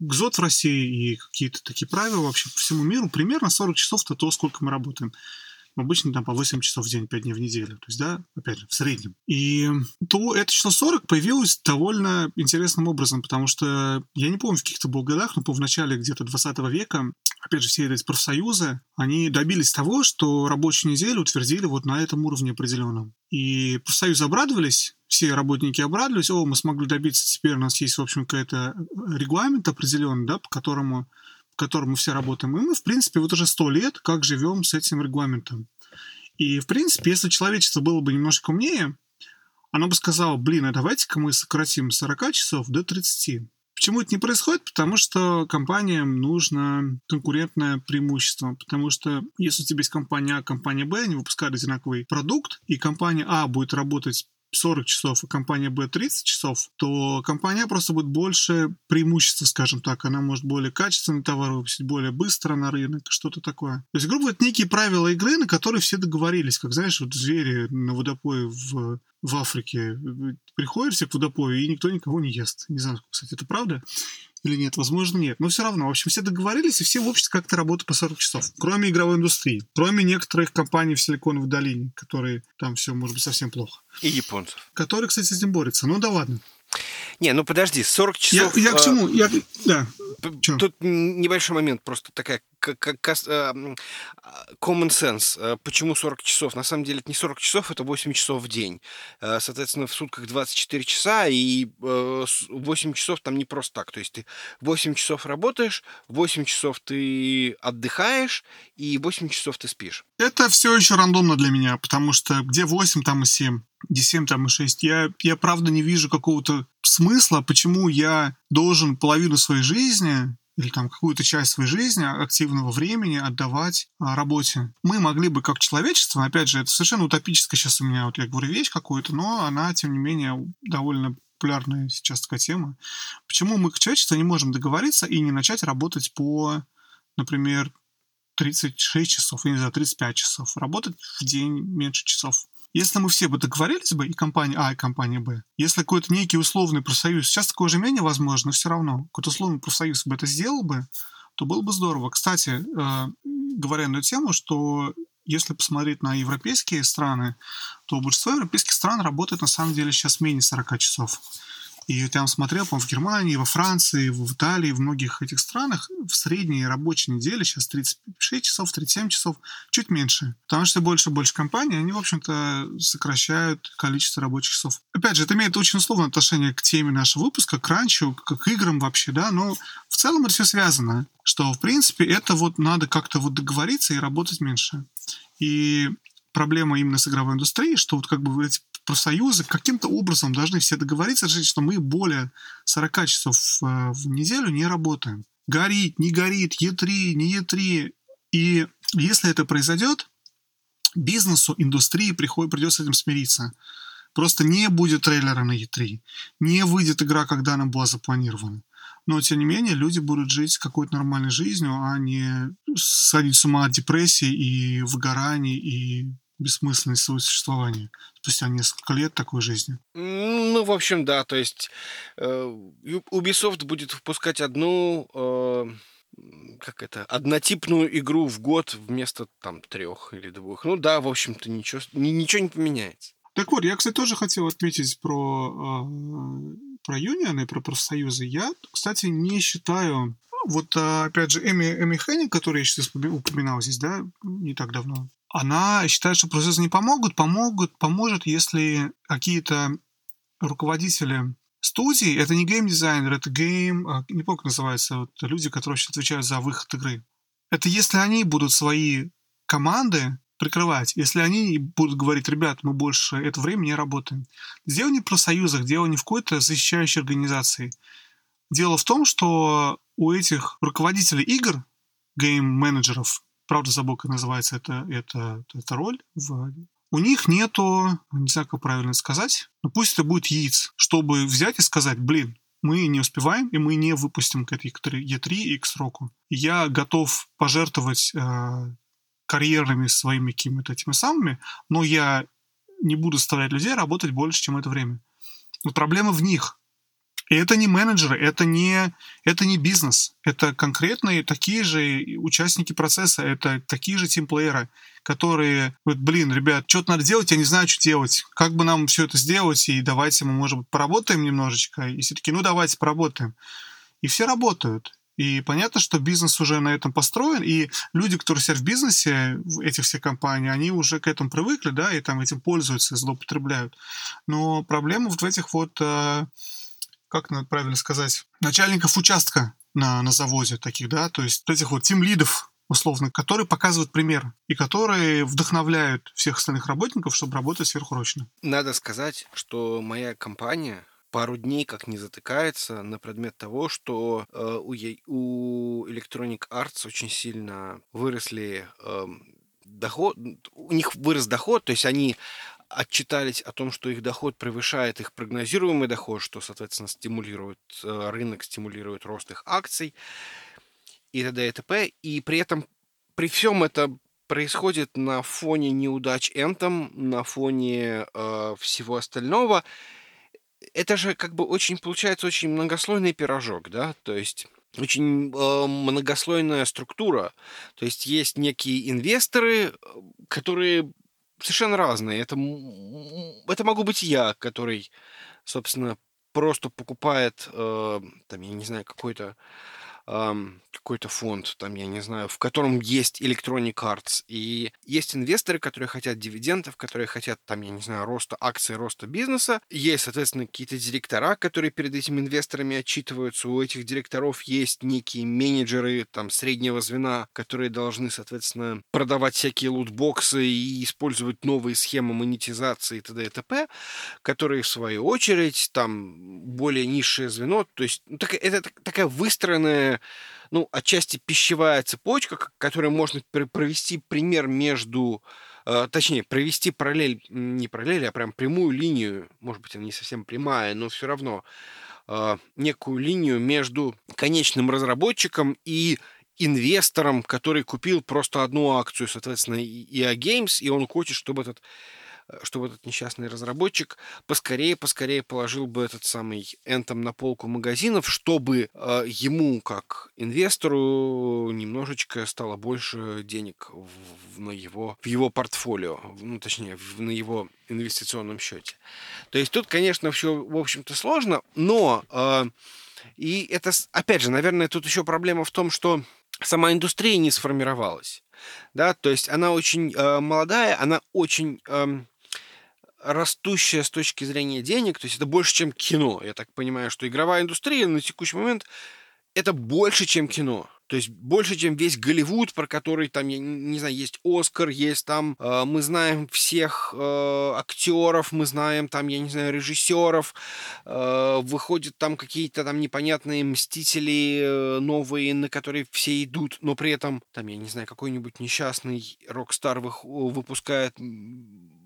[SPEAKER 2] ГЗОТ в России и какие-то такие правила вообще по всему миру. Примерно 40 часов это то, сколько мы работаем обычно там по 8 часов в день, 5 дней в неделю. То есть, да, опять же, в среднем. И то это число 40 появилось довольно интересным образом, потому что я не помню в каких-то был годах, но по в начале где-то 20 века, опять же, все эти профсоюзы, они добились того, что рабочую неделю утвердили вот на этом уровне определенном. И профсоюзы обрадовались, все работники обрадовались, о, мы смогли добиться, теперь у нас есть, в общем, какой-то регламент определенный, да, по которому котором мы все работаем, и мы, в принципе, вот уже сто лет как живем с этим регламентом. И, в принципе, если человечество было бы немножко умнее, оно бы сказало, блин, а давайте-ка мы сократим с 40 часов до 30. Почему это не происходит? Потому что компаниям нужно конкурентное преимущество. Потому что если у тебя есть компания А, компания Б, они выпускают одинаковый продукт, и компания А будет работать 40 часов, а компания B 30 часов, то компания просто будет больше преимущества, скажем так. Она может более качественный товар выпустить, более быстро на рынок, что-то такое. То есть, грубо говоря, некие правила игры, на которые все договорились. Как, знаешь, вот звери на водопое в, в Африке приходят все к водопою, и никто никого не ест. Не знаю, кстати, это правда или нет, возможно, нет. Но все равно, в общем, все договорились, и все в обществе как-то работают по 40 часов. Кроме игровой индустрии. Кроме некоторых компаний в Силиконовой долине, которые там все может быть совсем плохо.
[SPEAKER 1] И японцев.
[SPEAKER 2] Которые, кстати, с этим борются. Ну да ладно.
[SPEAKER 1] Не, ну подожди, 40 часов...
[SPEAKER 2] Я, я к а, чему? Я, да.
[SPEAKER 1] Тут небольшой момент, просто такая как а, common sense. А, почему 40 часов? На самом деле это не 40 часов, это 8 часов в день. Соответственно, в сутках 24 часа, и 8 часов там не просто так. То есть ты 8 часов работаешь, 8 часов ты отдыхаешь, и 8 часов ты спишь.
[SPEAKER 2] Это все еще рандомно для меня, потому что где 8, там и 7. D7 там и 6. Я, я правда не вижу какого-то смысла, почему я должен половину своей жизни или там какую-то часть своей жизни, активного времени отдавать а, работе. Мы могли бы как человечество, опять же, это совершенно утопическая сейчас у меня, вот я говорю, вещь какую-то, но она, тем не менее, довольно популярная сейчас такая тема. Почему мы как человечество не можем договориться и не начать работать по, например, 36 часов, не знаю, 35 часов, работать в день меньше часов. Если мы все бы договорились бы, и компания А, и компания Б, если какой-то некий условный профсоюз, сейчас такое уже менее возможно, но все равно, какой-то условный профсоюз бы это сделал бы, то было бы здорово. Кстати, э, говоря на эту тему, что если посмотреть на европейские страны, то большинство европейских стран работает на самом деле сейчас менее 40 часов. И там смотрел, по в Германии, во Франции, в Италии, в многих этих странах в средней рабочей неделе сейчас 36 часов, 37 часов, чуть меньше. Потому что больше и больше компаний, они, в общем-то, сокращают количество рабочих часов. Опять же, это имеет очень условное отношение к теме нашего выпуска, к ранчу, к играм вообще, да, но в целом это все связано, что, в принципе, это вот надо как-то вот договориться и работать меньше. И проблема именно с игровой индустрией, что вот как бы эти профсоюзы каким-то образом должны все договориться, что мы более 40 часов э, в неделю не работаем. Горит, не горит, Е3, не Е3. И если это произойдет, бизнесу, индустрии приходит, придется с этим смириться. Просто не будет трейлера на E3. Не выйдет игра, когда она была запланирована. Но, тем не менее, люди будут жить какой-то нормальной жизнью, а не сходить с ума от депрессии и выгораний и бессмысленность своего существования спустя несколько лет такой жизни.
[SPEAKER 1] Ну, в общем, да, то есть э, Ubisoft будет выпускать одну э, как это, однотипную игру в год вместо там трех или двух. Ну да, в общем-то, ничего, ничего не поменяется.
[SPEAKER 2] Так вот, я, кстати, тоже хотел отметить про, э, про юнионы, про профсоюзы. Я, кстати, не считаю... Вот, а, опять же, Эми, Эми Хеннинг, который я сейчас упоминал здесь, да, не так давно, она считает, что процессы не помогут, помогут, поможет, если какие-то руководители студии, это не гейм-дизайнер, это game, а, не помню, как называется, вот люди, которые вообще отвечают за выход игры. Это если они будут свои команды прикрывать, если они будут говорить, ребят, мы больше это время не работаем. Дело не в профсоюзах, дело не в какой-то защищающей организации. Дело в том, что у этих руководителей игр, гейм-менеджеров, правда забыл, как называется эта, эта, эта роль в у них нету, не знаю, как правильно сказать, но пусть это будет яиц, чтобы взять и сказать, блин, мы не успеваем, и мы не выпустим к этой E3 и к сроку. Я готов пожертвовать э, карьерными своими какими-то этими самыми, но я не буду заставлять людей работать больше, чем это время. Но проблема в них. И это не менеджеры, это не, это не бизнес. Это конкретные такие же участники процесса, это такие же тимплееры, которые говорят, блин, ребят, что-то надо делать, я не знаю, что делать. Как бы нам все это сделать, и давайте мы, может быть, поработаем немножечко. И все таки ну давайте поработаем. И все работают. И понятно, что бизнес уже на этом построен, и люди, которые сидят в бизнесе, этих всех компаний, они уже к этому привыкли, да, и там этим пользуются, злоупотребляют. Но проблема вот в этих вот э, как надо правильно сказать, начальников участка на, на заводе таких, да, то есть этих вот тим-лидов, условно, которые показывают пример и которые вдохновляют всех остальных работников, чтобы работать сверхурочно.
[SPEAKER 1] Надо сказать, что моя компания пару дней как не затыкается на предмет того, что э, у, у Electronic Arts очень сильно выросли э, доход, у них вырос доход, то есть они отчитались о том, что их доход превышает их прогнозируемый доход, что, соответственно, стимулирует э, рынок, стимулирует рост их акций и т.д. и т.п. И при этом, при всем это происходит на фоне неудач Энтом, на фоне э, всего остального. Это же как бы очень, получается, очень многослойный пирожок, да, то есть очень э, многослойная структура. То есть есть некие инвесторы, э, которые совершенно разные. Это, это могу быть я, который, собственно, просто покупает, э, там, я не знаю, какой-то какой-то фонд, там, я не знаю, в котором есть Electronic Arts, и есть инвесторы, которые хотят дивидендов, которые хотят, там, я не знаю, роста акций, роста бизнеса. Есть, соответственно, какие-то директора, которые перед этими инвесторами отчитываются. У этих директоров есть некие менеджеры, там, среднего звена, которые должны, соответственно, продавать всякие лутбоксы и использовать новые схемы монетизации и т.д. и т.п., которые, в свою очередь, там, более низшее звено, то есть ну, так, это такая выстроенная ну, отчасти пищевая цепочка, которой можно провести пример между э, точнее, провести параллель, не параллель, а прям прямую линию, может быть, она не совсем прямая, но все равно э, некую линию между конечным разработчиком и инвестором, который купил просто одну акцию, соответственно, EA Games, и он хочет, чтобы этот чтобы этот несчастный разработчик поскорее, поскорее положил бы этот самый Anthem на полку магазинов, чтобы э, ему, как инвестору, немножечко стало больше денег в, на его, в его портфолио, ну, точнее, в, на его инвестиционном счете. То есть тут, конечно, все, в общем-то, сложно, но э, и это, опять же, наверное, тут еще проблема в том, что сама индустрия не сформировалась. Да, то есть она очень э, молодая, она очень э, растущая с точки зрения денег, то есть это больше, чем кино. Я так понимаю, что игровая индустрия на текущий момент это больше, чем кино. То есть больше, чем весь Голливуд, про который там, я не знаю, есть Оскар, есть там, э, мы знаем всех э, актеров, мы знаем там, я не знаю, режиссеров, э, выходят там какие-то там непонятные мстители э, новые, на которые все идут, но при этом там, я не знаю, какой-нибудь несчастный Rockstar выпускает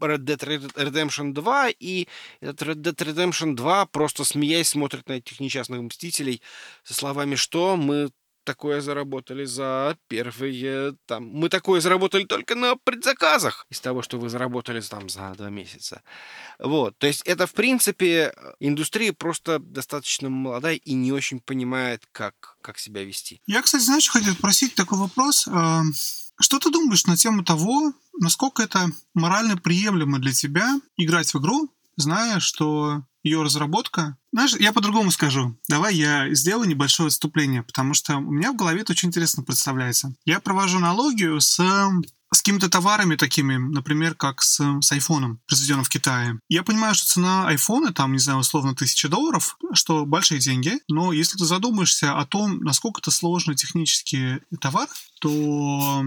[SPEAKER 1] Red Dead Redemption 2, и этот Red Dead Redemption 2 просто смеясь смотрит на этих несчастных мстителей со словами, что мы такое заработали за первые там... Мы такое заработали только на предзаказах из того, что вы заработали там за два месяца. Вот. То есть это, в принципе, индустрия просто достаточно молодая и не очень понимает, как, как себя вести.
[SPEAKER 2] Я, кстати, знаешь, хотел спросить такой вопрос. А, что ты думаешь на тему того, насколько это морально приемлемо для тебя играть в игру, зная, что ее разработка. Знаешь, я по-другому скажу. Давай я сделаю небольшое отступление, потому что у меня в голове это очень интересно представляется. Я провожу аналогию с с какими-то товарами такими, например, как с, с айфоном, произведенным в Китае. Я понимаю, что цена айфона, там, не знаю, условно, тысяча долларов, что большие деньги, но если ты задумаешься о том, насколько это сложный технический товар, то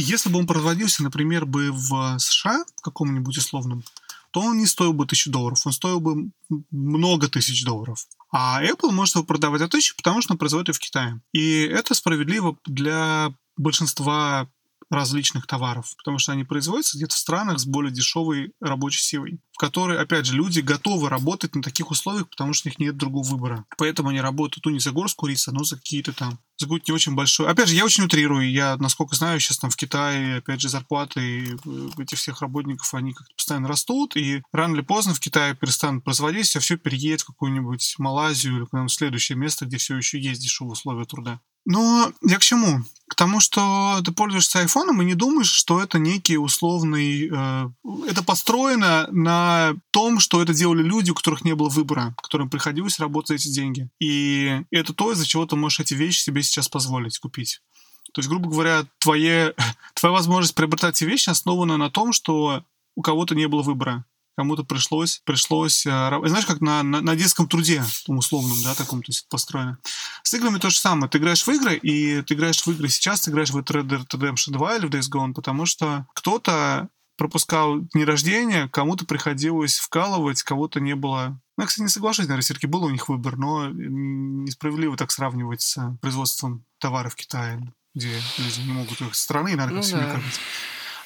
[SPEAKER 2] если бы он производился, например, бы в США, в каком-нибудь условном, то он не стоил бы тысячу долларов, он стоил бы много тысяч долларов. А Apple может его продавать за тысячу, потому что он производит в Китае. И это справедливо для большинства различных товаров, потому что они производятся где-то в странах с более дешевой рабочей силой, в которой, опять же, люди готовы работать на таких условиях, потому что у них нет другого выбора. Поэтому они работают, ну, не за горсть курица, но за какие-то там за какую-то не очень большую. Опять же, я очень утрирую. Я, насколько знаю, сейчас там в Китае, опять же, зарплаты этих всех работников, они как-то постоянно растут, и рано или поздно в Китае перестанут производиться, а все переедет в какую-нибудь Малайзию или куда-нибудь следующее место, где все еще есть дешевые условия труда. Но я к чему? К тому, что ты пользуешься айфоном и не думаешь, что это некий условный... Э, это построено на том, что это делали люди, у которых не было выбора, которым приходилось работать за эти деньги. И это то, из-за чего ты можешь эти вещи себе сейчас позволить купить. То есть, грубо говоря, твоя (laughs) твоя возможность приобретать эти вещи основана на том, что у кого-то не было выбора кому-то пришлось, пришлось, э, знаешь, как на, на, на детском труде, том условном, да, таком, то есть построено. С играми то же самое. Ты играешь в игры, и ты играешь в игры сейчас, ты играешь в Red Dead Redemption 2 или в Days Gone, потому что кто-то пропускал дни рождения, кому-то приходилось вкалывать, кого-то не было. Ну, я, кстати, не соглашусь, наверное, все-таки был у них выбор, но несправедливо так сравнивать с производством товаров в Китае, где люди не могут их страны, и, наверное, ну, да. кормить.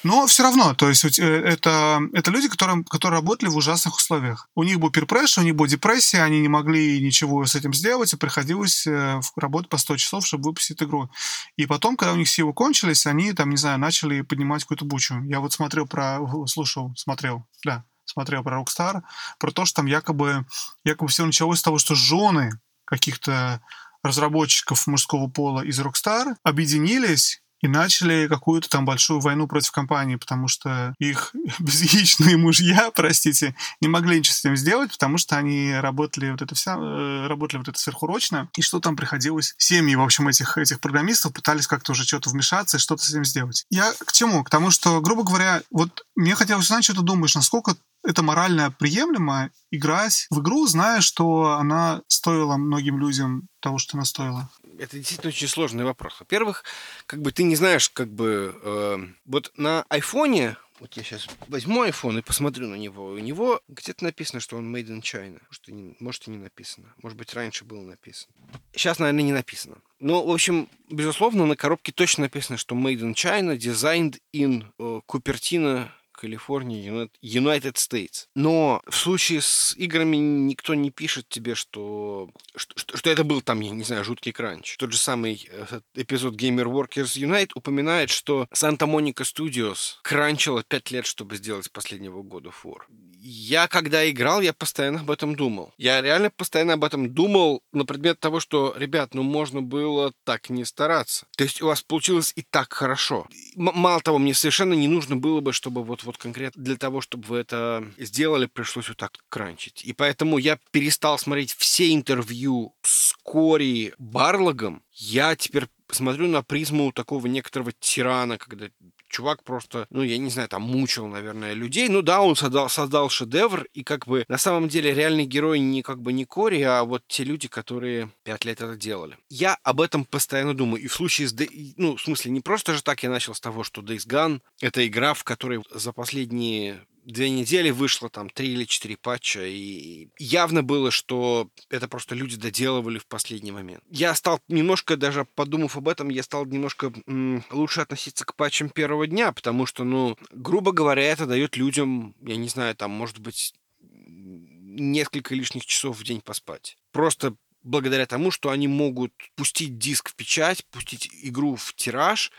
[SPEAKER 2] Но все равно, то есть э, это, это люди, которые, которые работали в ужасных условиях. У них был перпресс, у них была депрессия, они не могли ничего с этим сделать, и приходилось э, работать по 100 часов, чтобы выпустить игру. И потом, когда у них силы кончились, они, там, не знаю, начали поднимать какую-то бучу. Я вот смотрел про... слушал, смотрел, да, смотрел про Rockstar, про то, что там якобы, якобы все началось с того, что жены каких-то разработчиков мужского пола из Rockstar объединились и начали какую-то там большую войну против компании, потому что их (laughs) безяичные мужья, простите, не могли ничего с этим сделать, потому что они работали вот это вся, э, работали вот это сверхурочно, и что там приходилось? Семьи, в общем, этих, этих программистов пытались как-то уже что-то вмешаться и что-то с этим сделать. Я к чему? К тому, что, грубо говоря, вот мне хотелось узнать, что ты думаешь, насколько это морально приемлемо играть в игру, зная, что она стоила многим людям того, что она стоила?
[SPEAKER 1] Это действительно очень сложный вопрос. Во-первых, как бы ты не знаешь, как бы э, вот на айфоне вот я сейчас возьму iPhone и посмотрю на него. У него где-то написано, что он made in China. Может, и не, может, и не написано. Может быть, раньше было написано. Сейчас, наверное, не написано. Но, в общем, безусловно, на коробке точно написано, что made in China, designed in э, Cupertino, Калифорния, United States. Но в случае с играми никто не пишет тебе, что, что, что, что это был там, я не знаю, жуткий кранч. Тот же самый э, эпизод Gamer Workers Unite упоминает, что Santa-Monica Studios кранчила 5 лет, чтобы сделать последнего года War. Я, когда играл, я постоянно об этом думал. Я реально постоянно об этом думал на предмет того, что, ребят, ну можно было так не стараться. То есть у вас получилось и так хорошо. М- мало того, мне совершенно не нужно было бы, чтобы вот конкретно для того, чтобы вы это сделали, пришлось вот так кранчить. И поэтому я перестал смотреть все интервью с Кори Барлогом. Я теперь смотрю на призму такого некоторого тирана, когда чувак просто, ну, я не знаю, там мучил, наверное, людей. Ну да, он создал, создал шедевр, и как бы на самом деле реальный герой не как бы не Кори, а вот те люди, которые пять лет это делали. Я об этом постоянно думаю. И в случае с... Ну, в смысле, не просто же так я начал с того, что Days Gone — это игра, в которой за последние две недели вышло там три или четыре патча, и явно было, что это просто люди доделывали в последний момент. Я стал немножко, даже подумав об этом, я стал немножко м- лучше относиться к патчам первого дня, потому что, ну, грубо говоря, это дает людям, я не знаю, там, может быть, несколько лишних часов в день поспать. Просто благодаря тому, что они могут пустить диск в печать, пустить игру в тираж,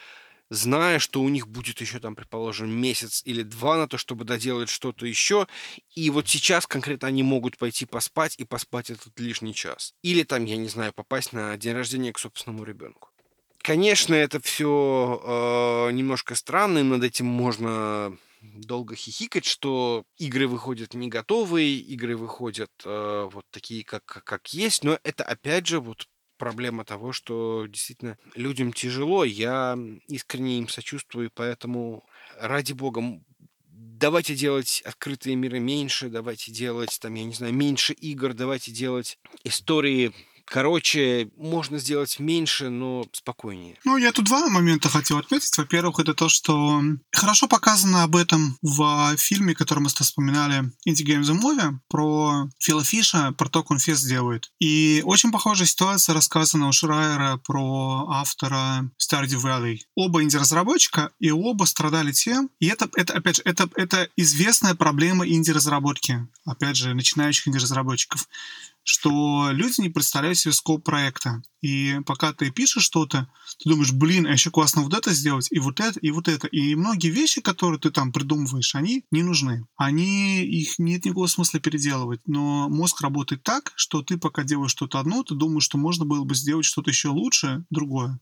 [SPEAKER 1] зная, что у них будет еще там, предположим, месяц или два на то, чтобы доделать что-то еще, и вот сейчас конкретно они могут пойти поспать и поспать этот лишний час. Или там, я не знаю, попасть на день рождения к собственному ребенку. Конечно, это все э, немножко странно, и над этим можно долго хихикать, что игры выходят не готовые, игры выходят э, вот такие, как, как есть, но это опять же вот проблема того, что действительно людям тяжело. Я искренне им сочувствую, поэтому ради бога, давайте делать открытые миры меньше, давайте делать, там, я не знаю, меньше игр, давайте делать истории Короче, можно сделать меньше, но спокойнее.
[SPEAKER 2] Ну, я тут два момента хотел отметить. Во-первых, это то, что хорошо показано об этом в фильме, который мы вспоминали, Indie Games the Movie, про Фила Фиша, про то, как он фест делает. И очень похожая ситуация рассказана у Шрайера про автора Stardew Valley. Оба инди-разработчика, и оба страдали тем, и это, это опять же, это, это известная проблема инди-разработки, опять же, начинающих инди-разработчиков что люди не представляют себе скоп проекта. И пока ты пишешь что-то, ты думаешь, блин, а еще классно вот это сделать, и вот это, и вот это. И многие вещи, которые ты там придумываешь, они не нужны. Они, их нет никакого смысла переделывать. Но мозг работает так, что ты пока делаешь что-то одно, ты думаешь, что можно было бы сделать что-то еще лучше, другое.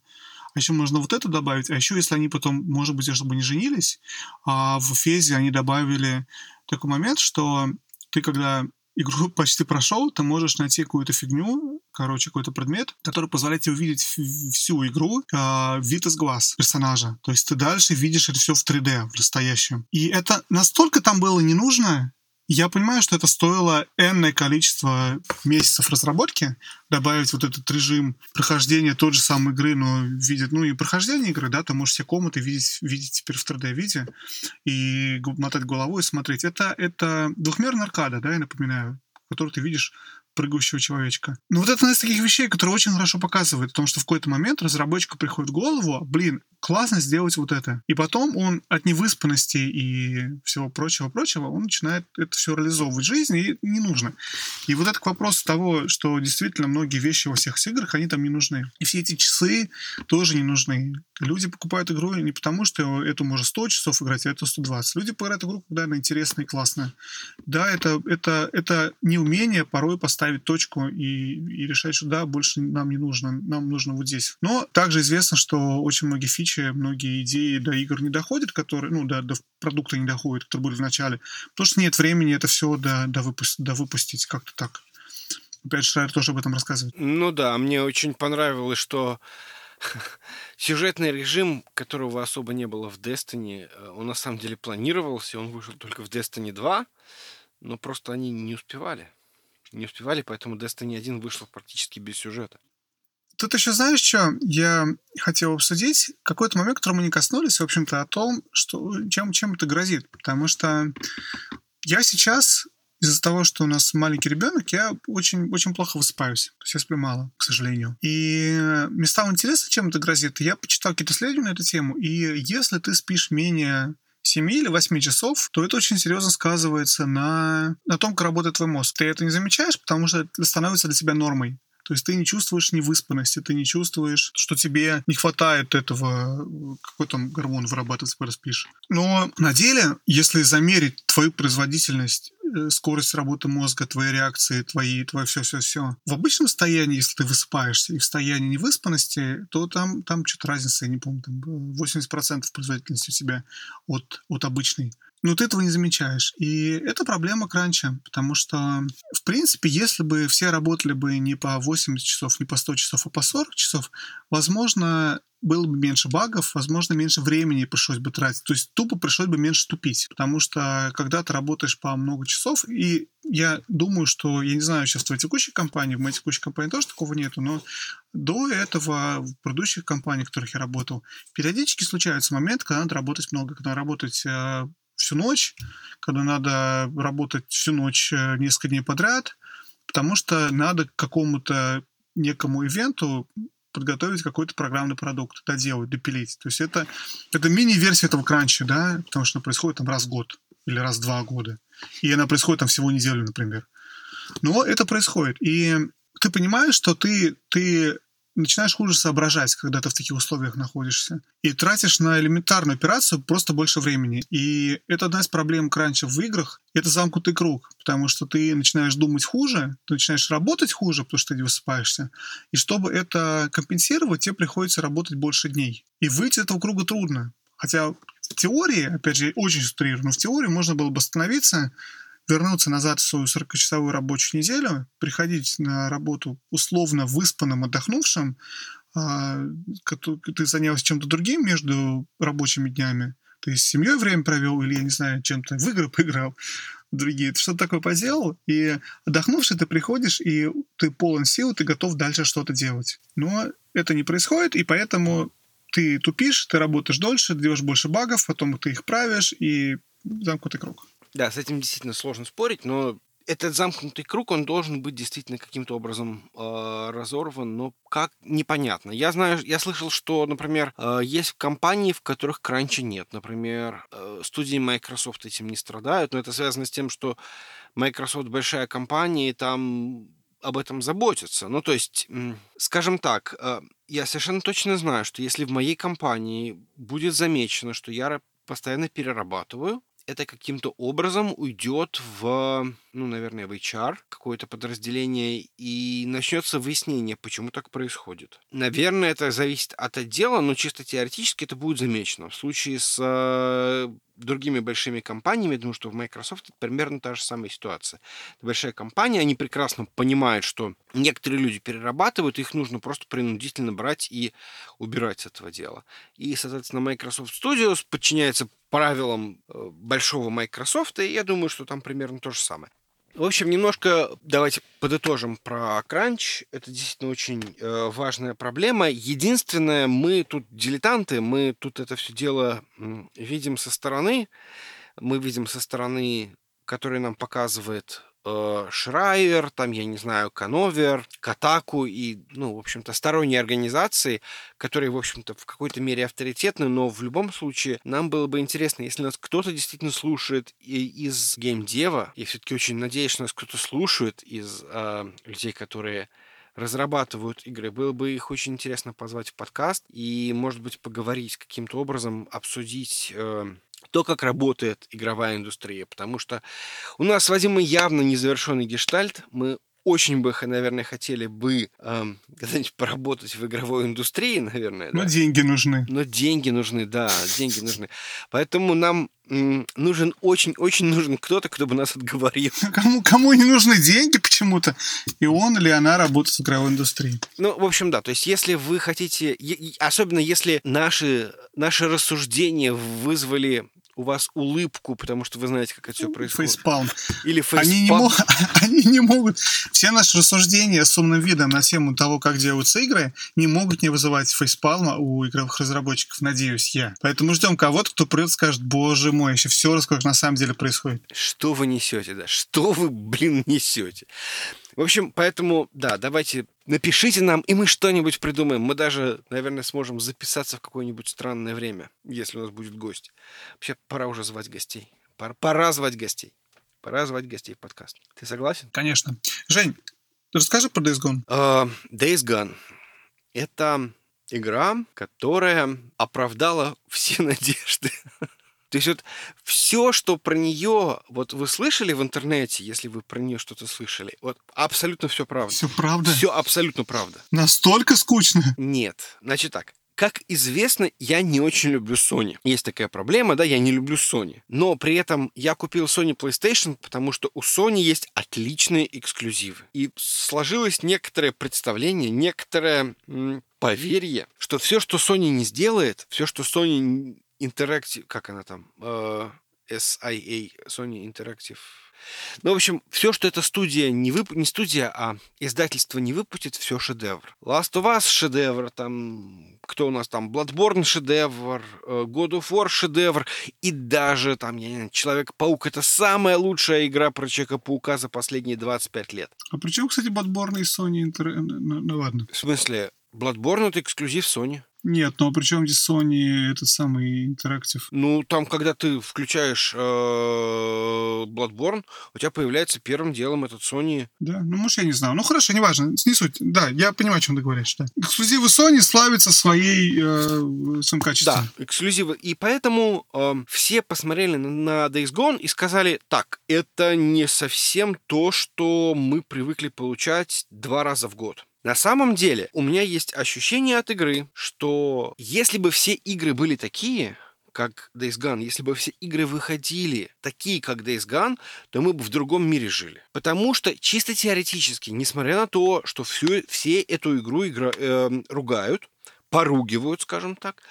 [SPEAKER 2] А еще можно вот это добавить. А еще, если они потом, может быть, чтобы не женились, а в Фезе они добавили такой момент, что ты когда игру (laughs) почти прошел, ты можешь найти какую-то фигню, короче, какой-то предмет, который позволяет тебе увидеть всю игру э, вид из глаз персонажа. То есть ты дальше видишь это все в 3D, в настоящем. И это настолько там было не нужно, я понимаю, что это стоило энное количество месяцев разработки, добавить вот этот режим прохождения той же самой игры, но видеть, ну и прохождение игры, да, ты можешь все комнаты видеть, видеть теперь в 3D-виде и мотать головой и смотреть. Это, это двухмерная аркада, да, я напоминаю, которую ты видишь прыгающего человечка. Ну вот это одна из таких вещей, которые очень хорошо показывает, потому что в какой-то момент разработчику приходит в голову, блин, классно сделать вот это. И потом он от невыспанности и всего прочего-прочего, он начинает это все реализовывать в жизни, и не нужно. И вот это к вопросу того, что действительно многие вещи во всех играх, они там не нужны. И все эти часы тоже не нужны. Люди покупают игру не потому, что эту можно 100 часов играть, а это 120. Люди покупают игру, когда она интересная и классная. Да, это, это, это неумение порой поставить точку и, и решать, что да, больше нам не нужно, нам нужно вот здесь. Но также известно, что очень многие фичи многие идеи до игр не доходят, которые, ну, до, до продукта не доходят, которые были в начале, потому что нет времени это все до, до, выпу- до выпустить как-то так. Опять Шрайер тоже об этом рассказывает.
[SPEAKER 1] Ну да, мне очень понравилось, что (laughs) сюжетный режим, которого особо не было в Destiny, э, он на самом деле планировался, он вышел только в Destiny 2, но просто они не успевали. Не успевали, поэтому Destiny 1 вышла практически без сюжета.
[SPEAKER 2] Тут еще знаешь, что я хотел обсудить? Какой-то момент, который мы не коснулись, в общем-то, о том, что, чем, чем это грозит. Потому что я сейчас из-за того, что у нас маленький ребенок, я очень, очень плохо высыпаюсь. То есть сплю мало, к сожалению. И мне стало интересно, чем это грозит. Я почитал какие-то исследования на эту тему. И если ты спишь менее 7 или 8 часов, то это очень серьезно сказывается на, на том, как работает твой мозг. Ты это не замечаешь, потому что это становится для тебя нормой. То есть ты не чувствуешь невыспанности, ты не чувствуешь, что тебе не хватает этого, какой там гормон вырабатывается, когда спишь. Но на деле, если замерить твою производительность э, скорость работы мозга, твои реакции, твои, твое все-все-все. В обычном состоянии, если ты высыпаешься, и в состоянии невыспанности, то там, там что-то разница, я не помню, там 80% производительности у тебя от, от обычной но ты этого не замечаешь. И это проблема кранча, потому что, в принципе, если бы все работали бы не по 80 часов, не по 100 часов, а по 40 часов, возможно, было бы меньше багов, возможно, меньше времени пришлось бы тратить. То есть тупо пришлось бы меньше тупить. Потому что когда ты работаешь по много часов, и я думаю, что, я не знаю, сейчас в твоей текущей компании, в моей текущей компании тоже такого нету, но до этого в предыдущих компаниях, в которых я работал, периодически случаются моменты, когда надо работать много, когда работать э, всю ночь, когда надо работать всю ночь э, несколько дней подряд, потому что надо к какому-то некому ивенту подготовить какой-то программный продукт, доделать, допилить. То есть это, это мини-версия этого кранча, да, потому что происходит там раз в год или раз в два года. И она происходит там всего неделю, например. Но это происходит. И ты понимаешь, что ты, ты начинаешь хуже соображать, когда ты в таких условиях находишься. И тратишь на элементарную операцию просто больше времени. И это одна из проблем кранча в играх. Это замкнутый круг, потому что ты начинаешь думать хуже, ты начинаешь работать хуже, потому что ты не высыпаешься. И чтобы это компенсировать, тебе приходится работать больше дней. И выйти из этого круга трудно. Хотя в теории, опять же, очень утрирую, но в теории можно было бы остановиться, вернуться назад в свою 40-часовую рабочую неделю, приходить на работу условно выспанным, отдохнувшим, а, ты занялся чем-то другим между рабочими днями, ты с семьей время провел или, я не знаю, чем-то в игры (laughs) поиграл, другие, ты что-то такое поделал, и отдохнувший ты приходишь, и ты полон сил, ты готов дальше что-то делать. Но это не происходит, и поэтому ты тупишь, ты работаешь дольше, делаешь больше багов, потом ты их правишь, и замкнутый круг.
[SPEAKER 1] Да, с этим действительно сложно спорить, но этот замкнутый круг, он должен быть действительно каким-то образом э, разорван, но как непонятно. Я знаю, я слышал, что, например, э, есть компании, в которых кранча нет. Например, э, студии Microsoft этим не страдают, но это связано с тем, что Microsoft большая компания, и там об этом заботятся. Ну, то есть, скажем так, э, я совершенно точно знаю, что если в моей компании будет замечено, что я постоянно перерабатываю, это каким-то образом уйдет в, ну, наверное, в HR, какое-то подразделение, и начнется выяснение, почему так происходит. Наверное, это зависит от отдела, но чисто теоретически это будет замечено. В случае с э, другими большими компаниями, думаю, что в Microsoft это примерно та же самая ситуация. Это большая компания, они прекрасно понимают, что некоторые люди перерабатывают, их нужно просто принудительно брать и убирать с этого дела. И, соответственно, Microsoft Studios подчиняется правилам э, большого Microsoft, и я думаю, что там примерно то же самое. В общем, немножко давайте подытожим про кранч. Это действительно очень э, важная проблема. Единственное, мы тут дилетанты, мы тут это все дело видим со стороны. Мы видим со стороны, которая нам показывает э, Шрайер, там, я не знаю, Кановер, Катаку и, ну, в общем-то, сторонние организации, которые, в общем-то, в какой-то мере авторитетны, но в любом случае нам было бы интересно, если нас кто-то действительно слушает и из геймдева, я все-таки очень надеюсь, что нас кто-то слушает из э, людей, которые разрабатывают игры. Было бы их очень интересно позвать в подкаст и, может быть, поговорить каким-то образом, обсудить э, то, как работает игровая индустрия, потому что у нас с Вадимом явно незавершенный гештальт, мы очень бы, наверное, хотели бы эм, (laughs) когда-нибудь поработать в игровой индустрии, наверное.
[SPEAKER 2] Но да. деньги нужны.
[SPEAKER 1] Но деньги нужны, да, деньги нужны. Поэтому нам нужен очень-очень нужен кто-то, кто бы нас отговорил. (laughs)
[SPEAKER 2] Кому, кому не нужны деньги почему-то, и он или она работает в игровой индустрии.
[SPEAKER 1] Ну, в общем, да. То есть, если вы хотите, особенно если наши, наши рассуждения вызвали у вас улыбку, потому что вы знаете, как это все происходит.
[SPEAKER 2] Фейспалм.
[SPEAKER 1] Или фейспалм.
[SPEAKER 2] Они не, мог, (laughs) они не могут... Все наши рассуждения с умным видом на тему того, как делаются игры, не могут не вызывать фейспалма у игровых разработчиков, надеюсь я. Поэтому ждем кого-то, кто придет и скажет, боже мой, еще все расскажет, на самом деле происходит.
[SPEAKER 1] Что вы несете, да? Что вы, блин, несете? В общем, поэтому, да, давайте напишите нам, и мы что-нибудь придумаем. Мы даже, наверное, сможем записаться в какое-нибудь странное время, если у нас будет гость. Вообще, пора уже звать гостей. Пора, пора звать гостей. Пора звать гостей в подкаст. Ты согласен?
[SPEAKER 2] Конечно. Жень, расскажи про Days Gone.
[SPEAKER 1] Uh, Days Gone. Это игра, которая оправдала все (laughs) надежды. То есть вот все, что про нее, вот вы слышали в интернете, если вы про нее что-то слышали, вот абсолютно все правда.
[SPEAKER 2] Все правда?
[SPEAKER 1] Все абсолютно правда.
[SPEAKER 2] Настолько скучно?
[SPEAKER 1] Нет. Значит так, как известно, я не очень люблю Sony. Есть такая проблема, да, я не люблю Sony. Но при этом я купил Sony PlayStation, потому что у Sony есть отличные эксклюзивы. И сложилось некоторое представление, некоторое поверье, что все, что Sony не сделает, все, что Sony Interactive, как она там, э, SIA, Sony Interactive. Ну, в общем, все, что эта студия не вып... не студия, а издательство не выпустит, все шедевр. Last of Us шедевр, там, кто у нас там, Bloodborne шедевр, э, God of War шедевр, и даже там, я не знаю, Человек-паук это самая лучшая игра про Человека-паука за последние 25 лет.
[SPEAKER 2] А при чем, кстати, Bloodborne и Sony Inter... Ну, ну ладно.
[SPEAKER 1] В смысле? Bloodborne это эксклюзив Sony.
[SPEAKER 2] Нет, но при чем здесь Sony этот самый интерактив?
[SPEAKER 1] Ну, там, когда ты включаешь э, Bloodborne, у тебя появляется первым делом этот Sony.
[SPEAKER 2] Да, ну, может, я не знаю. Ну, хорошо, неважно, не суть. Да, я понимаю, о чем ты говоришь. Да. Эксклюзивы Sony славятся своей, э, своим качеством.
[SPEAKER 1] Да, эксклюзивы. И поэтому э, все посмотрели на, на Days Gone и сказали, так, это не совсем то, что мы привыкли получать два раза в год. На самом деле, у меня есть ощущение от игры, что если бы все игры были такие, как Days Gone, если бы все игры выходили такие, как Days Gone, то мы бы в другом мире жили. Потому что чисто теоретически, несмотря на то, что всю, все эту игру игра, э, ругают, поругивают, скажем так,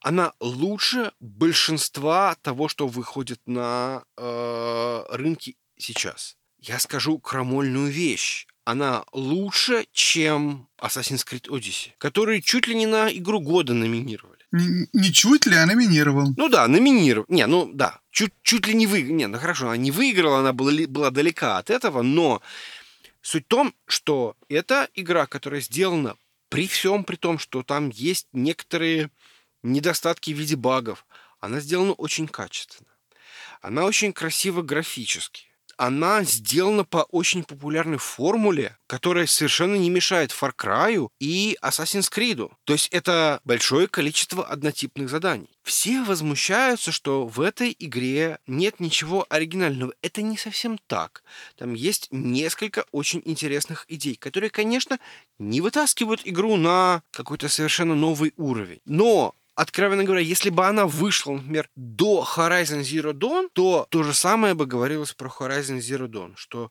[SPEAKER 1] она лучше большинства того, что выходит на э, рынке сейчас. Я скажу крамольную вещь она лучше, чем Assassin's Creed Odyssey, который чуть ли не на игру года номинировали.
[SPEAKER 2] Не, не чуть ли, а номинировал.
[SPEAKER 1] Ну да, номинировал. Не, ну да, чуть, чуть ли не выиграл. Не, ну хорошо, она не выиграла, она была, была далека от этого, но суть в том, что это игра, которая сделана при всем при том, что там есть некоторые недостатки в виде багов, она сделана очень качественно. Она очень красиво графически она сделана по очень популярной формуле, которая совершенно не мешает Far Cry и Assassin's Creed. То есть это большое количество однотипных заданий. Все возмущаются, что в этой игре нет ничего оригинального. Это не совсем так. Там есть несколько очень интересных идей, которые, конечно, не вытаскивают игру на какой-то совершенно новый уровень. Но откровенно говоря, если бы она вышла, например, до Horizon Zero Dawn, то то же самое бы говорилось про Horizon Zero Dawn, что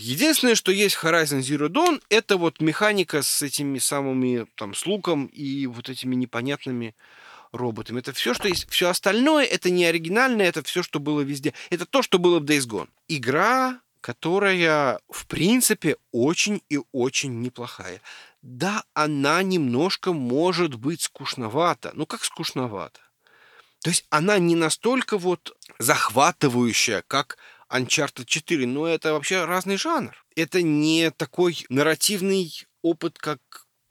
[SPEAKER 1] Единственное, что есть Horizon Zero Dawn, это вот механика с этими самыми, там, с луком и вот этими непонятными роботами. Это все, что есть. Все остальное, это не оригинальное, это все, что было везде. Это то, что было в Days Gone. Игра, которая, в принципе, очень и очень неплохая да, она немножко может быть скучновата. Ну, как скучновата? То есть она не настолько вот захватывающая, как Uncharted 4, но это вообще разный жанр. Это не такой нарративный опыт, как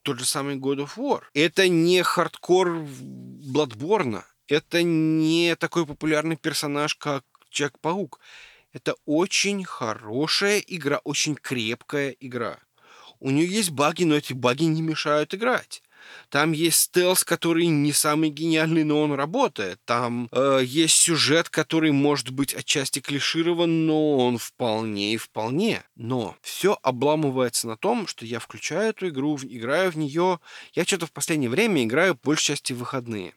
[SPEAKER 1] тот же самый God of War. Это не хардкор Bloodborne. Это не такой популярный персонаж, как Человек-паук. Это очень хорошая игра, очень крепкая игра. У нее есть баги, но эти баги не мешают играть. Там есть стелс, который не самый гениальный, но он работает. Там э, есть сюжет, который может быть отчасти клиширован, но он вполне и вполне. Но все обламывается на том, что я включаю эту игру, играю в нее. Я что-то в последнее время играю большей части в выходные.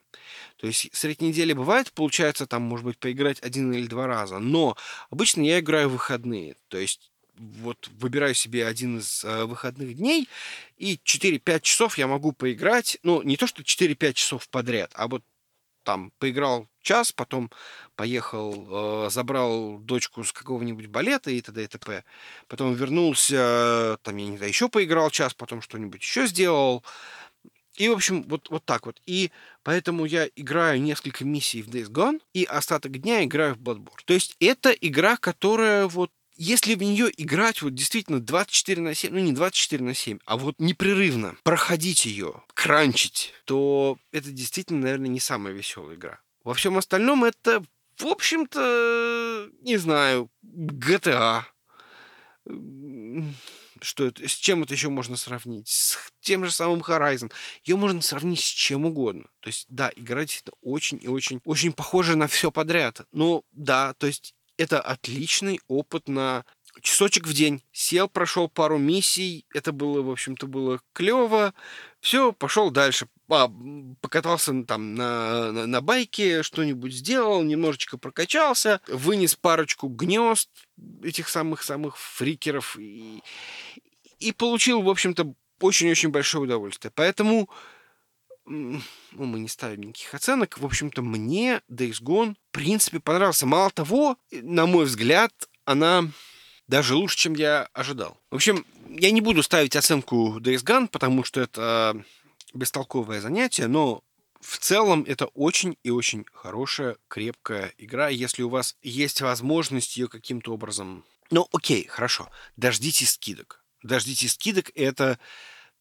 [SPEAKER 1] То есть средь недели бывает, получается там, может быть, поиграть один или два раза. Но обычно я играю в выходные. То есть вот выбираю себе один из э, выходных дней, и 4-5 часов я могу поиграть, ну, не то, что 4-5 часов подряд, а вот там поиграл час, потом поехал, э, забрал дочку с какого-нибудь балета и т.д. и т.п. Потом вернулся, там, я не знаю, еще поиграл час, потом что-нибудь еще сделал. И, в общем, вот, вот так вот. И поэтому я играю несколько миссий в Days Gone, и остаток дня играю в Bloodborne. То есть это игра, которая вот если в нее играть вот действительно 24 на 7, ну не 24 на 7, а вот непрерывно проходить ее, кранчить, то это действительно, наверное, не самая веселая игра. Во всем остальном это, в общем-то, не знаю, GTA. Что это, с чем это еще можно сравнить? С тем же самым Horizon. Ее можно сравнить с чем угодно. То есть, да, игра действительно очень и очень, очень похожа на все подряд. Ну, да, то есть это отличный опыт на часочек в день. Сел, прошел пару миссий, это было, в общем-то, было клево. Все, пошел дальше. А, покатался там на, на, на байке, что-нибудь сделал, немножечко прокачался, вынес парочку гнезд этих самых-самых фрикеров и, и получил, в общем-то, очень-очень большое удовольствие. Поэтому ну, мы не ставим никаких оценок. В общем-то, мне Days Gone, в принципе, понравился. Мало того, на мой взгляд, она даже лучше, чем я ожидал. В общем, я не буду ставить оценку Days Gone, потому что это бестолковое занятие, но в целом это очень и очень хорошая, крепкая игра. Если у вас есть возможность ее каким-то образом... Ну, окей, хорошо. Дождитесь скидок. Дождитесь скидок, это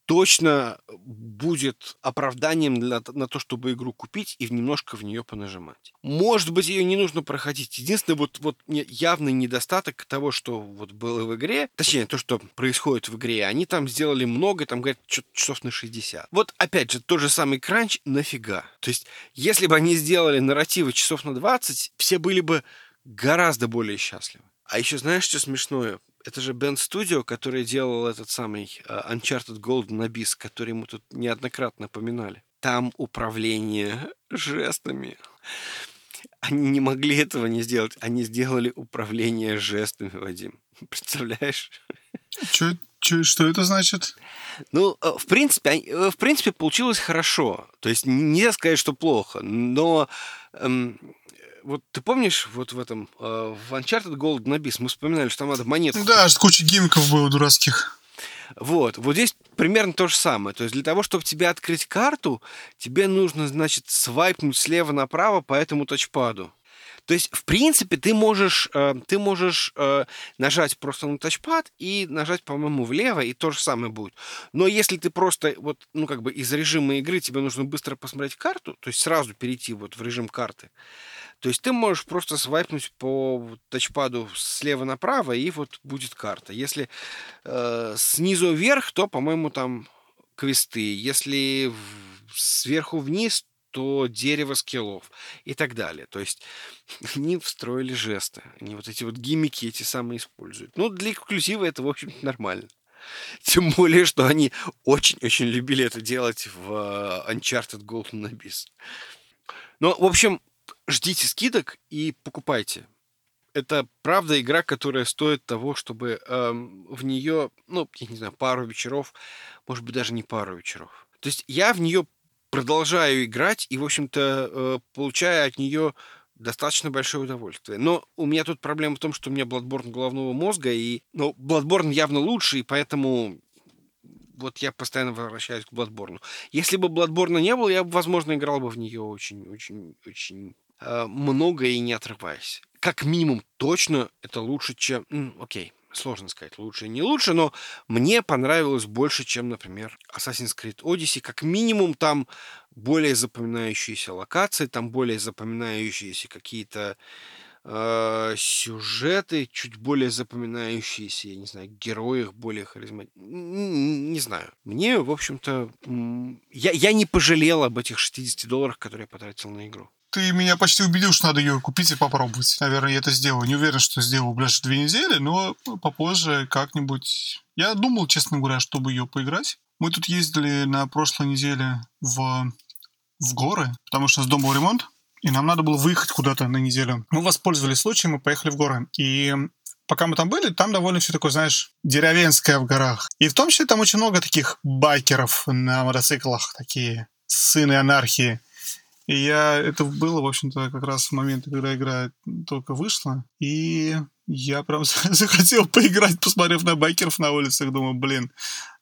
[SPEAKER 1] точно будет оправданием для, на то, чтобы игру купить и немножко в нее понажимать. Может быть, ее не нужно проходить. Единственный вот, вот явный недостаток того, что вот было в игре, точнее, то, что происходит в игре, они там сделали много, там, говорят, часов на 60. Вот, опять же, тот же самый кранч, нафига? То есть, если бы они сделали нарративы часов на 20, все были бы гораздо более счастливы. А еще знаешь, что смешное? Это же Band Studio, который делал этот самый uh, Uncharted Golden Abyss, который мы тут неоднократно поминали. Там управление жестами. Они не могли этого не сделать. Они сделали управление жестами, Вадим. (laughs) Представляешь?
[SPEAKER 2] Чё, чё, что это значит?
[SPEAKER 1] Ну, э, в принципе, э, в принципе, получилось хорошо. То есть нельзя сказать, что плохо. Но эм, вот ты помнишь, вот в этом, э, в Uncharted Golden Abyss мы вспоминали, что там надо монетку.
[SPEAKER 2] Да, куча гимиков было дурацких.
[SPEAKER 1] Вот, вот здесь примерно то же самое. То есть для того, чтобы тебе открыть карту, тебе нужно, значит, свайпнуть слева направо по этому тачпаду. То есть, в принципе, ты можешь, э, ты можешь э, нажать просто на тачпад и нажать, по-моему, влево, и то же самое будет. Но если ты просто, вот, ну, как бы из режима игры тебе нужно быстро посмотреть карту, то есть сразу перейти вот в режим карты, то есть ты можешь просто свайпнуть по тачпаду слева направо, и вот будет карта. Если э, снизу вверх, то, по-моему, там квесты. Если сверху вниз, то дерево скиллов и так далее. То есть (laughs) они встроили жесты. Они вот эти вот гиммики эти самые используют. Ну, для эксклюзива это, в общем нормально. (laughs) Тем более, что они очень-очень любили это делать в э, Uncharted Golden Abyss. Ну, в общем, ждите скидок и покупайте. Это правда игра, которая стоит того, чтобы эм, в нее, ну, я не знаю, пару вечеров, может быть, даже не пару вечеров. То есть я в нее продолжаю играть и, в общем-то, э, получаю от нее достаточно большое удовольствие. Но у меня тут проблема в том, что у меня Bloodborne головного мозга, и, ну, Bloodborne явно лучше, и поэтому вот я постоянно возвращаюсь к Bloodborne. Если бы Bloodborne не было, я возможно, играл бы в нее очень-очень-очень много и не отрываясь. Как минимум, точно это лучше, чем... М, окей, сложно сказать, лучше и не лучше, но мне понравилось больше, чем, например, Assassin's Creed Odyssey. Как минимум, там более запоминающиеся локации, там более запоминающиеся какие-то э, сюжеты, чуть более запоминающиеся, я не знаю, герои более харизматичные. Не знаю. Мне, в общем-то, я, я не пожалел об этих 60 долларах, которые я потратил на игру.
[SPEAKER 2] Ты меня почти убедил, что надо ее купить и попробовать. Наверное, я это сделаю. Не уверен, что сделаю в ближайшие две недели, но попозже как-нибудь... Я думал, честно говоря, чтобы ее поиграть. Мы тут ездили на прошлой неделе в, в горы, потому что у нас дома был ремонт, и нам надо было выехать куда-то на неделю. Мы воспользовались случаем и поехали в горы. И пока мы там были, там довольно все такое, знаешь, деревенское в горах. И в том числе там очень много таких байкеров на мотоциклах, такие сыны анархии. И я, это было, в общем-то, как раз в момент, когда игра только вышла. И я прям (laughs) захотел поиграть, посмотрев на байкеров на улицах. Думаю, блин,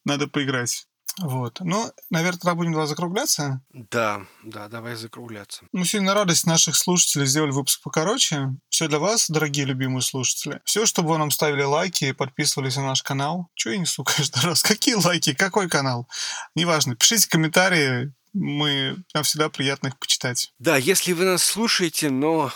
[SPEAKER 2] надо поиграть. Вот. Ну, наверное, тогда будем давай закругляться.
[SPEAKER 1] Да, да, давай закругляться.
[SPEAKER 2] Мы сегодня на радость наших слушателей сделали выпуск покороче. Все для вас, дорогие любимые слушатели. Все, чтобы вы нам ставили лайки, подписывались на наш канал. Чего я несу каждый (laughs) раз? Какие лайки? Какой канал? Неважно. Пишите комментарии. Мы, нам всегда приятно их почитать.
[SPEAKER 1] Да, если вы нас слушаете, но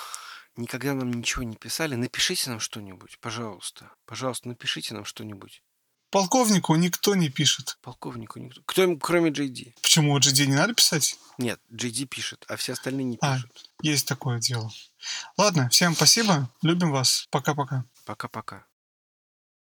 [SPEAKER 1] никогда нам ничего не писали, напишите нам что-нибудь, пожалуйста. Пожалуйста, напишите нам что-нибудь.
[SPEAKER 2] Полковнику никто не пишет.
[SPEAKER 1] Полковнику никто. Кто, кроме Джей
[SPEAKER 2] Почему? GD не надо писать?
[SPEAKER 1] Нет, Джей пишет, а все остальные не
[SPEAKER 2] А,
[SPEAKER 1] пишут.
[SPEAKER 2] есть такое дело. Ладно, всем спасибо. Любим вас. Пока-пока.
[SPEAKER 1] Пока-пока.